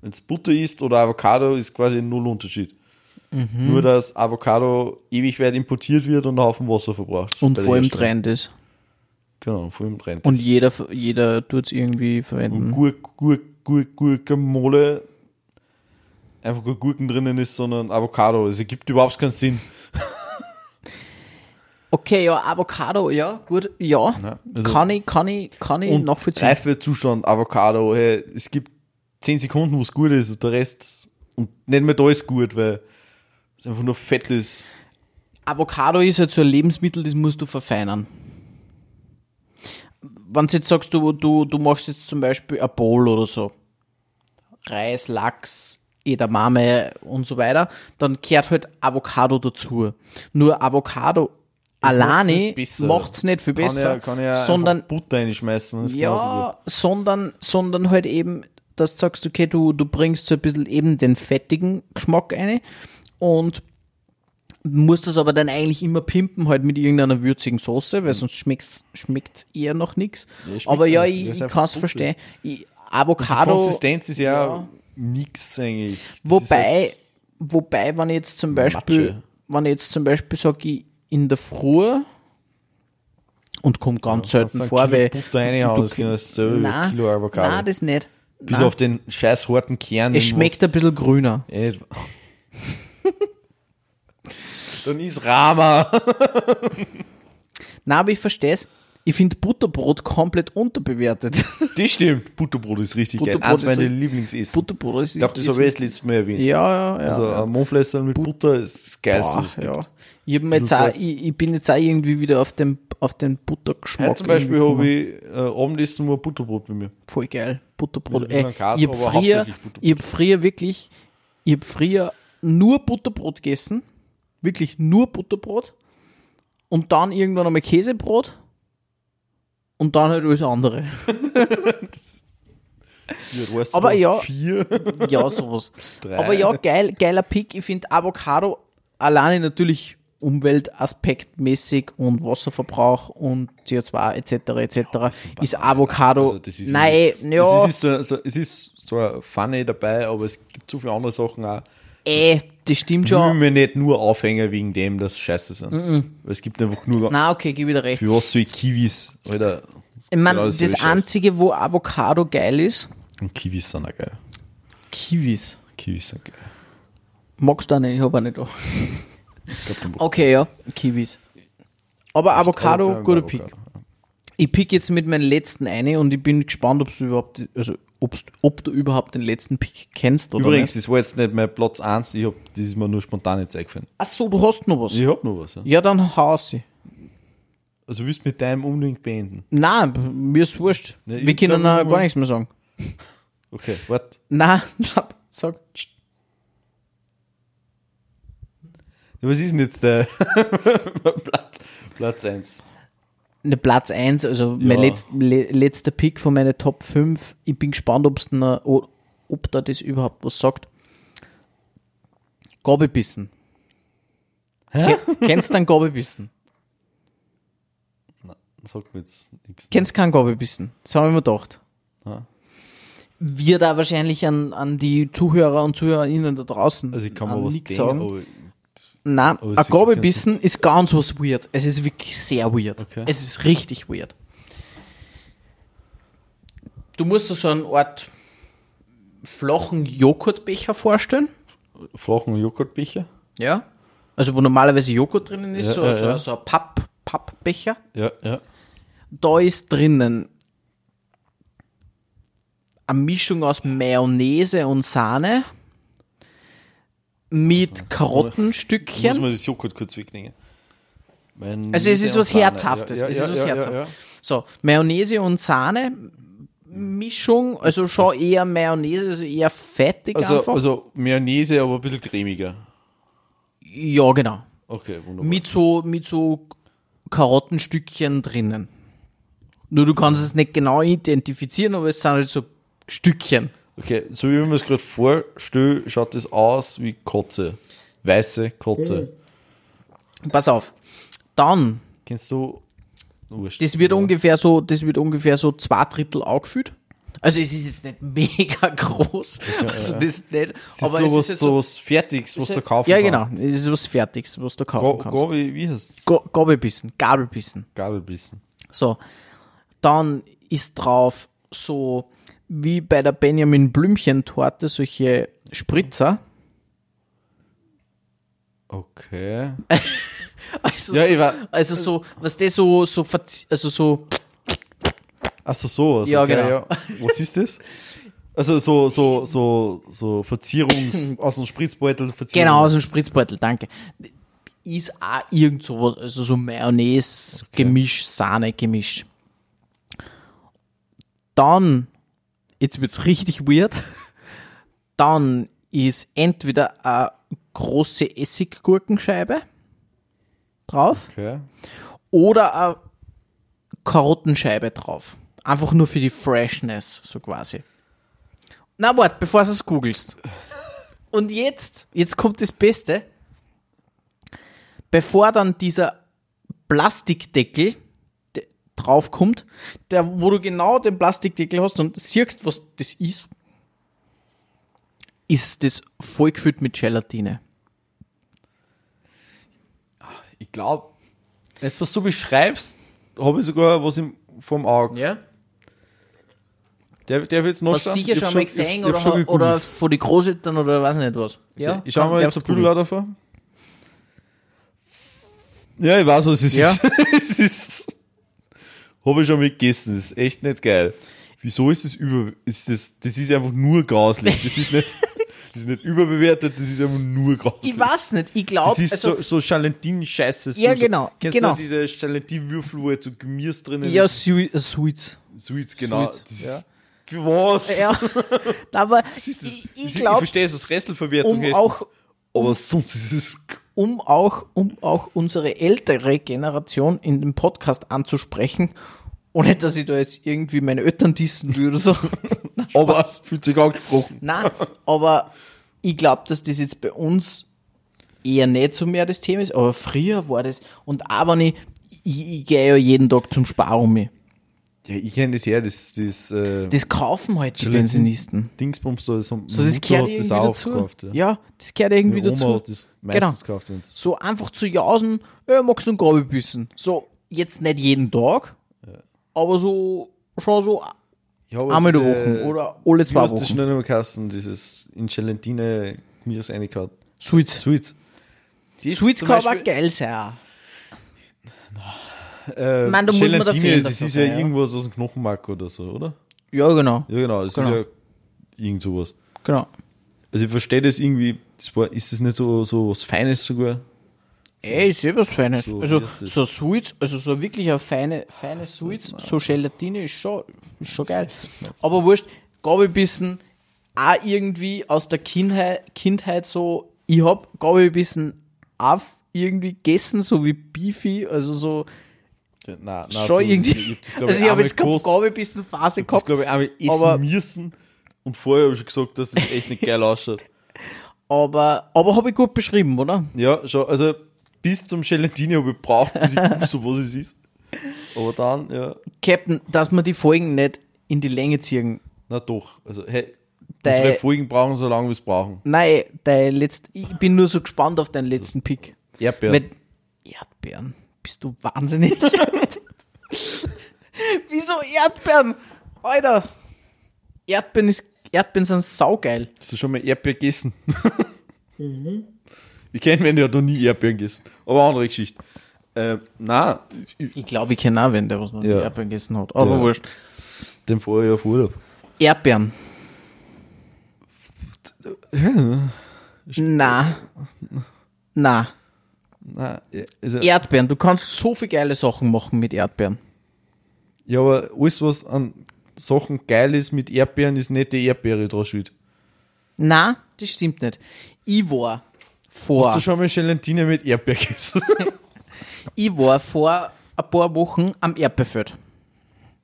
Wenn es Butter ist oder Avocado, ist quasi null Unterschied. Mhm. Nur, dass Avocado ewig weit importiert wird und einen Haufen Wasser verbraucht. Und vor allem. Trend ist. Genau, vor allem Trend. Und ist. jeder, jeder tut es irgendwie verwenden. Gurk, Gurk, Gurk, Gurkenmole einfach nur Gurken drinnen ist, sondern Avocado. Es ergibt überhaupt keinen Sinn. Okay, ja, Avocado, ja, gut, ja. also- kann ich, kann ich, kann ich Und nachvollziehen. Reifezustand, Avocado, hey, es gibt 10 Sekunden, wo es gut ist und der Rest, und nicht mehr da ist gut, weil es einfach nur fett ist. Avocado ist halt so ein Lebensmittel, das musst du verfeinern. Wenn du jetzt sagst, du, du, du machst jetzt zum Beispiel ein Bowl oder so, Reis, Lachs, Edamame und so weiter, dann kehrt halt Avocado dazu. Nur Avocado macht's alleine macht es nicht viel Kann besser, ja, kann ja sondern Butter reinschmeißen. das ist ja, sondern, sondern halt eben, dass du sagst, okay, du, du bringst so ein bisschen eben den fettigen Geschmack rein und musst das aber dann eigentlich immer pimpen halt mit irgendeiner würzigen Soße, weil sonst schmeckt's, schmeckt's eher noch nichts. schmeckt aber ja, ich, ich kann es verstehen. Ich, gut. Die Avocado, Konsistenz ist ja, ja. nix eigentlich. Das wobei, halt- wobei, wenn ich jetzt zum Beispiel, Matsche. wenn ich jetzt zum Beispiel sage, ich in der Früh und kommt ganz kannst selten vor, Kilo weil Butter reinhauen, du- das genau ein Nein, Kilo Avocado. nein, das nicht. Bis Nein. auf den scheiß harten Kern. Es schmeckt ein bisschen grüner. Dann ist Rama. Na, aber ich verstehe es. Ich finde Butterbrot komplett unterbewertet. Das stimmt. Butterbrot ist richtig Butterbrot geil. Eins ist meiner Lieblingsessen. Butterbrot ist. ich glaube, das habe ich das letzte Mal erwähnt. Ja, ja, ja. Also ja. ein Mondfläschchen mit Butter ist das Geilste. Boah, ja. Ich, jetzt auch, ich, ich bin jetzt auch irgendwie wieder auf den, auf den Buttergeschmack. Heute zum Beispiel habe ich äh, Abendessen nur Butterbrot bei mir. Voll geil. Butterbrot. Ey, Käse, ich habe früher, hab früher wirklich, ich habe früher nur Butterbrot gegessen. Wirklich nur Butterbrot. Und dann irgendwann einmal Käsebrot. Und dann halt alles andere. Ja, weißt Aber ja. Vier. Ja, sowas. Drei. Aber ja, geil, geiler Pick. Ich finde Avocado alleine natürlich umweltaspektmäßig und Wasserverbrauch und CO2 etc. etc. ist Avocado. Also das ist nein, ja, Es ist, so, so, es ist so ein Funny dabei, aber es gibt so viele andere Sachen auch. eh, das stimmt Ich will schon. mir nicht nur aufhängen wegen dem, dass scheiße sind. Weil es gibt einfach nur. Na, okay, gib wieder recht. Für was soll ich Kiwis? Alter. Ich meine, das so ist Scheiß. einzige, wo Avocado geil ist, Und Kiwis sind auch geil. Kiwis. Kiwis sind geil. Magst du auch nicht, ich habe auch nicht da. Ich glaub, Okay, ja, Kiwis. Aber Avocado, Avocado, guter Avocado. Pick. Ich pick jetzt mit meinem letzten eine und ich bin gespannt, ob du überhaupt, also ob's, ob du überhaupt den letzten Pick kennst oder Übrigens, nicht. das war jetzt nicht mein Platz 1, ich hab, das ist mir nur spontan jetzt eingefallen. Ach so, du hast noch was. Ich hab noch was. Ja. Ja, dann hau sie. Also willst du mit deinem unbedingt beenden? Nein, mir ist wurscht. Ich Wir können gar wollen- nichts mehr sagen. Okay, warte. Nein, sag. Ja, Was ist denn jetzt der Platz, Platz 1? Ne Platz 1, also mein Ja. letzt, le, letzter Pick von meinen Top 5. Ich bin gespannt, ob's o- ob da das überhaupt was sagt. Gabelbissen. Hä? Kennst du einen Gabelbissen? Sagt mir jetzt nichts. Kennst keinen Gabelbissen? Das habe ich mir gedacht. Ja. Wir da wahrscheinlich an, an die Zuhörer und Zuhörerinnen da draußen Also ich kann an mir was nichts denken, sagen. Nein, ein es ist ganz was weird. Es ist wirklich sehr weird. Okay. Es ist richtig weird. Du musst dir so eine Art flachen Joghurtbecher vorstellen. flachen Joghurtbecher. Ja. Also wo normalerweise Joghurt drinnen ist, Ja, so, ja, so, ja. so ein Papp, Pappbecher. Ja, ja. Da ist drinnen eine Mischung aus Mayonnaise und Sahne mit Muss Karottenstückchen. man das Joghurt kurz wegnehmen. Mein Also es ist Mayonnaise was. Herzhaftes. Ja, es ja, ist was Herzhaftes. So, Mayonnaise und Sahne Mischung, also schon eher Mayonnaise, also eher fettig Also, einfach. also Mayonnaise, aber ein bisschen cremiger. ja, genau. Okay, wunderbar. Mit so, mit so Karottenstückchen drinnen. Nur du kannst es nicht genau identifizieren, aber es sind halt so Stückchen. Okay, so wie mir das gerade vorstelle, schaut das aus wie Kotze. Weiße Kotze. Pass auf. Dann, Kennst du? Wurscht. das wird ungefähr so, das wird ungefähr so zwei Drittel angefüllt. Also es ist jetzt nicht mega groß. Also das ist nicht. Das ist aber so es was, ist so was Fertiges, was du kaufen Ja, kannst. genau. Es ist was Fertiges, was du kaufen Ga- kannst. Gabi, wie heißt es? Ga- Gabelbissen, Gabelbissen. Gabelbissen. So. Dann ist drauf so wie bei der Benjamin Blümchen Torte solche Spritzer. Okay. Also, Ja, so, ich war- also so, was das so, so, also so, Achso, sowas. Ja, okay, genau. Ja. Was ist das? Also so, so, so, so Verzierungs aus dem Spritzbeutel Verzierung. genau, aus dem Spritzbeutel, danke. Ist auch irgend sowas, also so Mayonnaise, Gemisch, Sahne, Gemisch. Dann, jetzt wird's richtig weird, dann ist entweder eine große Essiggurkenscheibe drauf Okay. oder eine Karottenscheibe drauf. Einfach nur für die Freshness, so quasi. Na, warte, bevor du es googelst. Und jetzt, jetzt kommt das Beste. Bevor dann dieser Plastikdeckel de- draufkommt, der, wo du genau den Plastikdeckel hast und siehst, was das ist, ist das vollgefüllt mit Gelatine. Ich glaube, jetzt was du beschreibst, habe ich sogar was im, vom Auge. Ja? Der, der wird jetzt noch Hast du sicher schon mal gesehen oder, oder, oder von den Großeltern oder weiß nicht was. Ja, Ich schau mal jetzt ein. Bilder davon. Ja, ich weiß, was es Ja. ist. es ist. Habe ich schon mal gegessen. Das ist echt nicht geil. Wieso ist das über. Ist das, das ist einfach nur grauslich. Das ist nicht, das ist nicht überbewertet, das ist einfach nur grauslich. Ich weiß nicht, ich glaube, Das ist also, so, so Chalentin-Scheiße. So, Ja, genau, Kennst genau. du diese Chalentin-Würfel, wo jetzt so Gemüse drin ja, ist? Sui- Sweets. Sweets, genau. Sweets, Das ja. ist, Für was? Ja, aber Das das, ich, ich glaube, verstehe es als Restelverwertung. um auch- aber sonst ist es. Um auch, um auch unsere ältere Generation in dem Podcast anzusprechen, ohne dass ich da jetzt irgendwie meine Eltern dissen würde, so. Aber es fühlt sich angesprochen. Nein, aber ich glaube, dass das jetzt bei uns eher nicht so mehr das Thema ist, aber früher war das, und auch wenn ich, ich, ich gehe ja jeden Tag zum Spar um mich. Ja, ich kenne das her, das, das, äh, Das kaufen halt die Pensionisten. Dingsbums, so, so, So, das gehört irgendwie dazu. Gekauft, ja. ja. das gehört irgendwie Meine Oma dazu. hat das meistens Genau. gekauft. wenn's- So einfach zu jausen, äh, magst du einen Grabebissen? So, jetzt nicht jeden Tag, aber so, schon so einmal die diese- Woche oder alle zwei Wochen. schnell noch mal kassen, dieses in Gelatine Gemüse reingehauen. Sweets. Sweets. Das Sweets zum kann aber geil sein. Äh, Ich meine, da muss man da Gelatine, Fan das dafür ist ja ja. irgendwas aus dem Knochenmark oder so, oder? Ja, genau. Ja, genau, das Genau. ist ja irgend sowas. Genau. Also ich verstehe das irgendwie, das war, ist das nicht so, so was Feines sogar? Ey, ist eh was Feines. So, also das? so Sweets, also so wirklich eine feine, feine Sweets, so Gelatine ist schon, ist schon geil. Aber wurscht, Gabibissen auch irgendwie aus der Kindheit, Kindheit so, ich hab Gabibissen auch irgendwie gegessen, so wie Beefy, also so Nein, nein, schon irgendwie. Ich glaub also ich habe jetzt keine gekostet. Gabibissen Phase Das gehabt, glaube ich essen aber- müssen. Und vorher habe ich schon gesagt, dass es echt nicht geil ausschaut. aber, aber habe ich gut beschrieben, oder? Ja, schon, also bis zum Gelatine habe ich gebraucht, bis ich gewusst habe, was es ist. Aber dann, ja, Captain, dass wir die Folgen nicht in die Länge ziehen. na doch. Also, hey, Dei- unsere Folgen brauchen so lange, wie es brauchen. Nein, dein letzt, ich bin nur so gespannt auf deinen letzten Pick. Erdbeeren. Weil, Erdbeeren? Bist du wahnsinnig? Wieso Erdbeeren? Alter, Erdbeeren, ist, Erdbeeren sind saugeil. Hast du schon mal Erdbeeren gegessen? Mhm. Ich kenne der hat noch nie Erdbeeren gegessen. Aber andere Geschichte. Äh, nein, ich- Ich glaube, ich kenne auch wen, der was noch nie Ja. Erdbeeren gegessen hat. Aber Ja. wurscht. den vorher auf Urlaub. Erdbeeren. Na. Na. Nein, also, Erdbeeren. Du kannst so viel geile Sachen machen mit Erdbeeren. ja, aber alles, was an Sachen geil ist mit Erdbeeren, ist nicht die Erdbeere dran schuld. Na, das stimmt nicht. Ich war vor. Hast du schon mal Gelatine mit Erdbeer gegessen? Ich war vor ein paar Wochen am Erdbeerfeld.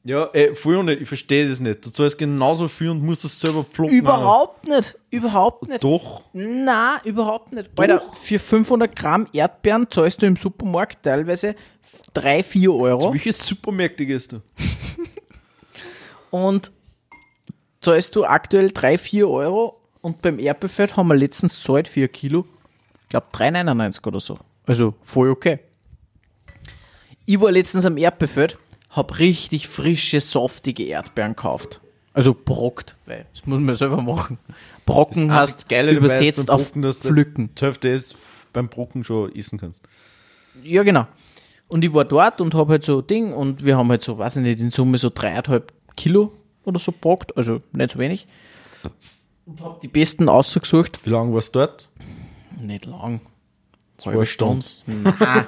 Ja, ey, voll nicht, ich verstehe das nicht. Du zahlst genauso viel und musst es selber pflücken. Überhaupt nicht. Überhaupt nicht. Doch. Na, überhaupt nicht. Alter, für 500 Gramm Erdbeeren zahlst du im Supermarkt teilweise 3, 4 Euro. Welche Supermärkte gehst du? Und zahlst du aktuell 3, 4 Euro. Und beim Erdbeerfeld haben wir letztens zahlt für ein Kilo, ich glaube 3,99 oder so. Also voll okay. Ich war letztens am Erdbeerfeld, hab richtig frische, saftige Erdbeeren gekauft. Also brockt, weil das muss man selber machen. Brocken hast Geile dabei ist übersetzt auf Brocken, dass pflücken. Hälfte ist beim Brocken schon essen kannst. Ja, genau. Und ich war dort und habe halt so Ding und wir haben halt so, weiß ich nicht, in Summe so dreieinhalb Kilo oder so brockt, also nicht so wenig. Und habe die besten ausgesucht. Wie lange warst du dort? Nicht lang. Zwei Stunden. Nein.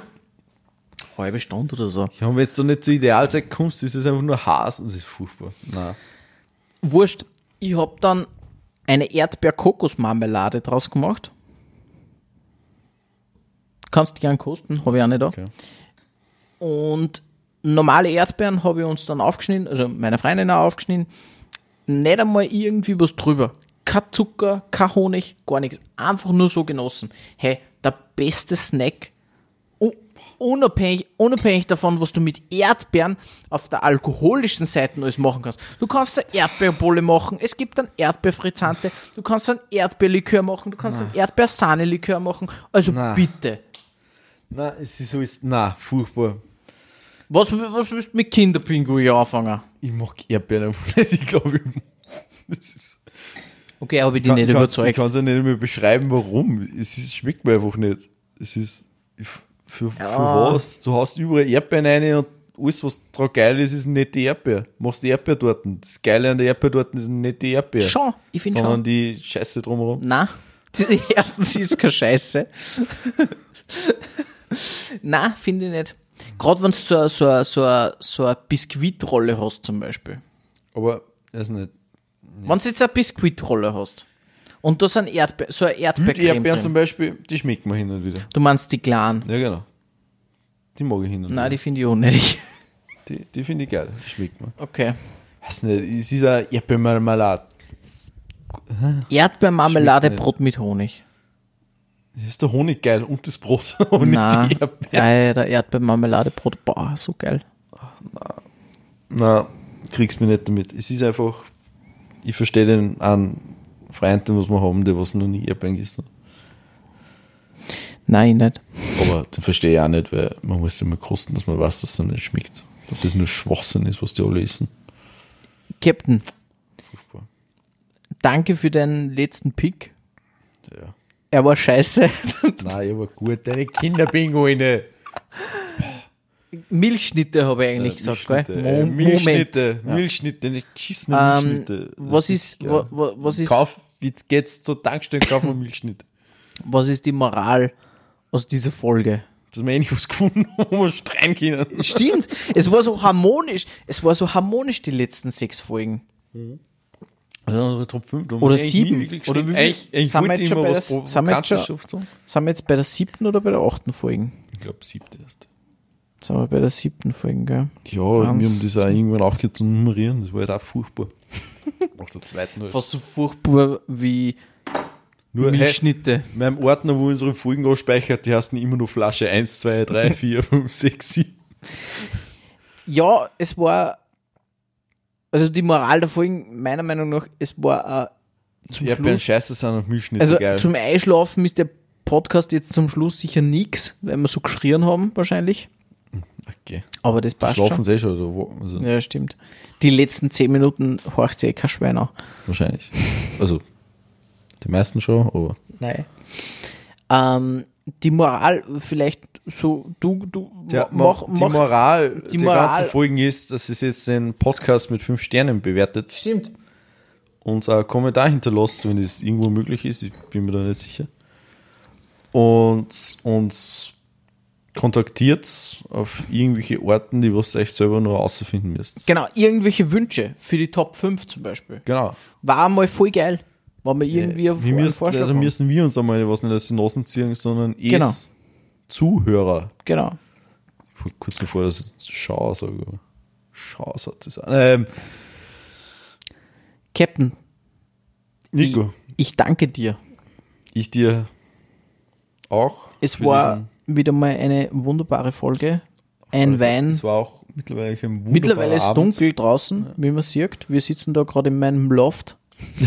Halbe Stunde oder so. Ja, wenn du nicht zur Idealzeit kommst, ist es einfach nur Haas und es ist furchtbar. Nein. Wurscht. Ich hab dann eine Erdbeer-Kokos-Marmelade draus gemacht. Kannst du gern kosten, habe ich auch nicht da. Okay. Und normale Erdbeeren habe ich uns dann aufgeschnitten, also meine Freundin auch aufgeschnitten. Nicht einmal irgendwie was drüber. Kein Zucker, kein Honig, gar nichts. Einfach nur so genossen. Hey, der beste Snack. Unabhängig, unabhängig davon, was du mit Erdbeeren auf der alkoholischen Seite alles machen kannst. Du kannst eine Erdbeerbolle machen, es gibt dann Erdbeerfrizzante, du kannst ein Erdbeerlikör machen, du kannst ein Erdbeersahnelikör machen. Also Na. bitte. Nein, es ist so, ist, nein, furchtbar. Was, was willst du mit Kinderpinguin anfangen? Ich mag Erdbeeren ich glaube, ich, das ist, Okay, habe ich kann, nicht ich überzeugt. kann es ja nicht mehr beschreiben, warum. Es ist, schmeckt mir einfach nicht. Es ist, ich- für, für Ja. was? Du hast überall Erdbeeren rein und alles, was dran geil ist, ist nicht die Erdbeer. Machst die Erdbeertorten. Das Geile an der Erdbeertorten ist nicht die Erdbeer. Schon, ich finde sondern schon. die Scheiße drumherum. Na, erstens ist keine Scheiße. Na, finde ich nicht. Gerade wenn du so, eine- so, so, so eine Biskuitrolle hast zum Beispiel. Aber, weiß nicht. Wenn du jetzt eine Biskuitrolle hast und da sind Erdbe so eine Die Erdbeercreme Erdbeeren zum drin. Beispiel, die schmeckt man hin und wieder. Du meinst die kleinen? Ja, genau. Die mag ich hin und Nein, wieder. die finde ich unnötig. Die, die finde ich geil. Die schmeckt man. Okay. Weiß nicht, es ist eine Erdbeermarmelade. Erdbeermarmelade, Schmeckt nicht. Brot mit Honig. Das ist der Honig geil und das Brot. Aber Na, nicht die Erdbeeren. Alter, Erdbeermarmelade, Brot, boah, so geil. Na, kriegst mich nicht damit. Es ist einfach, ich verstehe den einen Freund, den was wir haben, der was noch nie Erdbeeren gegessen. Nein, nicht. Aber den verstehe ich auch nicht, weil man muss immer kosten, dass man weiß, dass es nicht schmeckt. Dass es nur Schwachsinn ist, was die alle essen. Captain, Furchtbar. danke für deinen letzten Pick. Ja. Er war scheiße. Nein, aber gut, deine Kinderpinguine. Milchschnitte habe ich eigentlich gesagt, gell? Milchschnitte, äh, Mo- Milchschnitte, Ja. Milchschnitte, die geschissene Ähm, Milchschnitte. was Das ist, ja. wa, wa, was ist, Kauf, jetzt geht's zur Tankstelle, kauf mal Milchschnitte. was ist die Moral aus dieser Folge? Dass wir endlich was gefunden haben, wo wir streiten können. Stimmt, es war so harmonisch, es war so harmonisch die letzten sechs Folgen. Also Top 5. Oder sieben. Oder wie viel? Ich, ich Sind wir jetzt schon bei was der-. Sind wir jetzt bei der siebten oder bei der achten Folge? Ich glaube, siebte erst. Sind wir bei der siebten Folge, gell? Ja, wir haben Eins, das auch irgendwann aufgehört zu nummerieren. Das war halt auch furchtbar. Nach der zweiten halt. Fast so furchtbar wie Nur, hey, Milchschnitte. in meinem Ordner, wo unsere Folgen ausspeichert, die heißen immer nur Flasche 1, 2, 3, 4, 5, 6, 7. Ja, es war, also die Moral der Folgen, meiner Meinung nach, es war äh, zum Schluss, scheiße sind und Milchschnitte also geil. zum Einschlafen ist der Podcast jetzt zum Schluss sicher nix, weil wir so geschrien haben wahrscheinlich, okay. aber das passt Schlafen schon. sie eh schon, oder wo? Also, Ja, stimmt. Die letzten zehn Minuten horcht sich eh kein Schwein an. Wahrscheinlich. Also, die meisten schon, aber Nein. Ähm, die Moral, vielleicht so, du, du, Ja, mach, die mach, Moral die Moral- ganzen Folgen ist, dass es jetzt den Podcast mit fünf Sternen bewertet Stimmt. und einen Kommentar hinterlasst, wenn es irgendwo möglich ist. Ich bin mir da nicht sicher. Und uns kontaktiert auf irgendwelche Orten, die was euch selber noch rausfinden müsst. Genau, irgendwelche Wünsche für die Top 5 zum Beispiel. Genau. War mal voll geil. War mal irgendwie auf wir müssen, Vorschlag also müssen wir uns einmal was nicht aus den Nasen ziehen, sondern es Genau. Zuhörer. Genau. Ich wollte kurz davor, dass ich Schau sage. Schau sagt es an. Ähm, Captain, Nico, ich danke dir. ich dir auch. Es war wieder mal eine wunderbare Folge. Ein Wein. Es war auch mittlerweile ein Mittlerweile ist es Abend. dunkel draußen, wie man sieht. Wir sitzen da gerade in meinem Loft.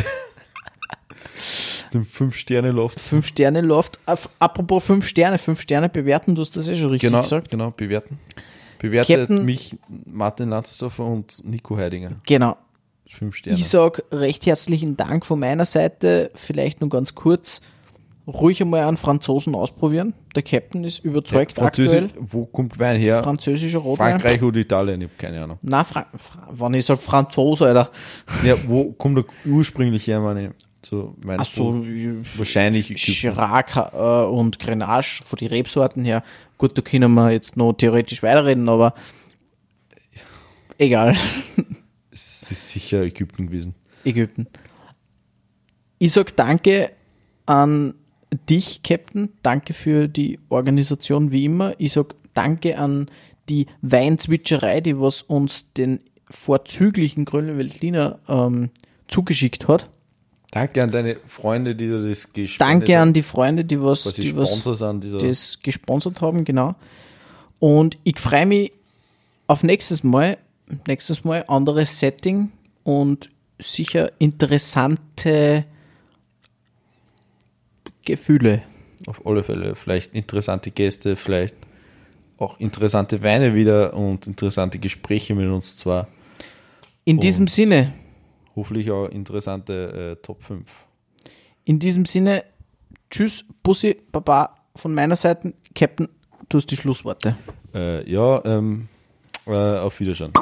Dem Fünf-Sterne-Loft. Fünf Sterne Loft. Af- Apropos fünf Sterne, fünf Sterne bewerten, du hast das eh schon richtig Genau, gesagt. genau, bewerten. Bewertet Captain- mich Martin Lanzendorfer und Nico Heidinger. Genau. Fünf Sterne. Ich sage recht herzlichen Dank von meiner Seite. Vielleicht nur ganz kurz. Ruhig einmal einen Franzosen ausprobieren. Der Captain ist überzeugt Französisch, aktuell. wo kommt Wein her? Französischer Rotwein. Frankreich oder Italien? Ich habe keine Ahnung. Na, Fra Fra wenn ich sage Franzose, Alter. Ja, wo kommt er ursprünglich her, meine so Achso, du? Wahrscheinlich. Chirac äh, und Grenache von den Rebsorten her. Gut, da können wir jetzt noch theoretisch weiterreden, aber egal. Es ist sicher Ägypten gewesen. Ägypten. Ich sag danke an dich, Captain. Danke für die Organisation wie immer. Ich sag danke an die Weinzwitscherei, die was uns den vorzüglichen Grünen Veltliner ähm, zugeschickt hat. Danke an deine Freunde, die du das gespendet Danke an haben, die Freunde, die was, was die die was sind. Dieser, das gesponsert haben, genau. Und ich freue mich auf nächstes Mal, nächstes Mal anderes Setting und sicher interessante Gefühle. auf alle Fälle. Vielleicht interessante Gäste, vielleicht auch interessante Weine wieder und interessante Gespräche mit uns zwar. In diesem Sinne, Hoffentlich auch interessante äh, Top 5. in diesem Sinne, tschüss, Bussi, Baba von meiner Seite. Captain, du hast die Schlussworte. Äh, ja, ähm, äh, auf Wiedersehen.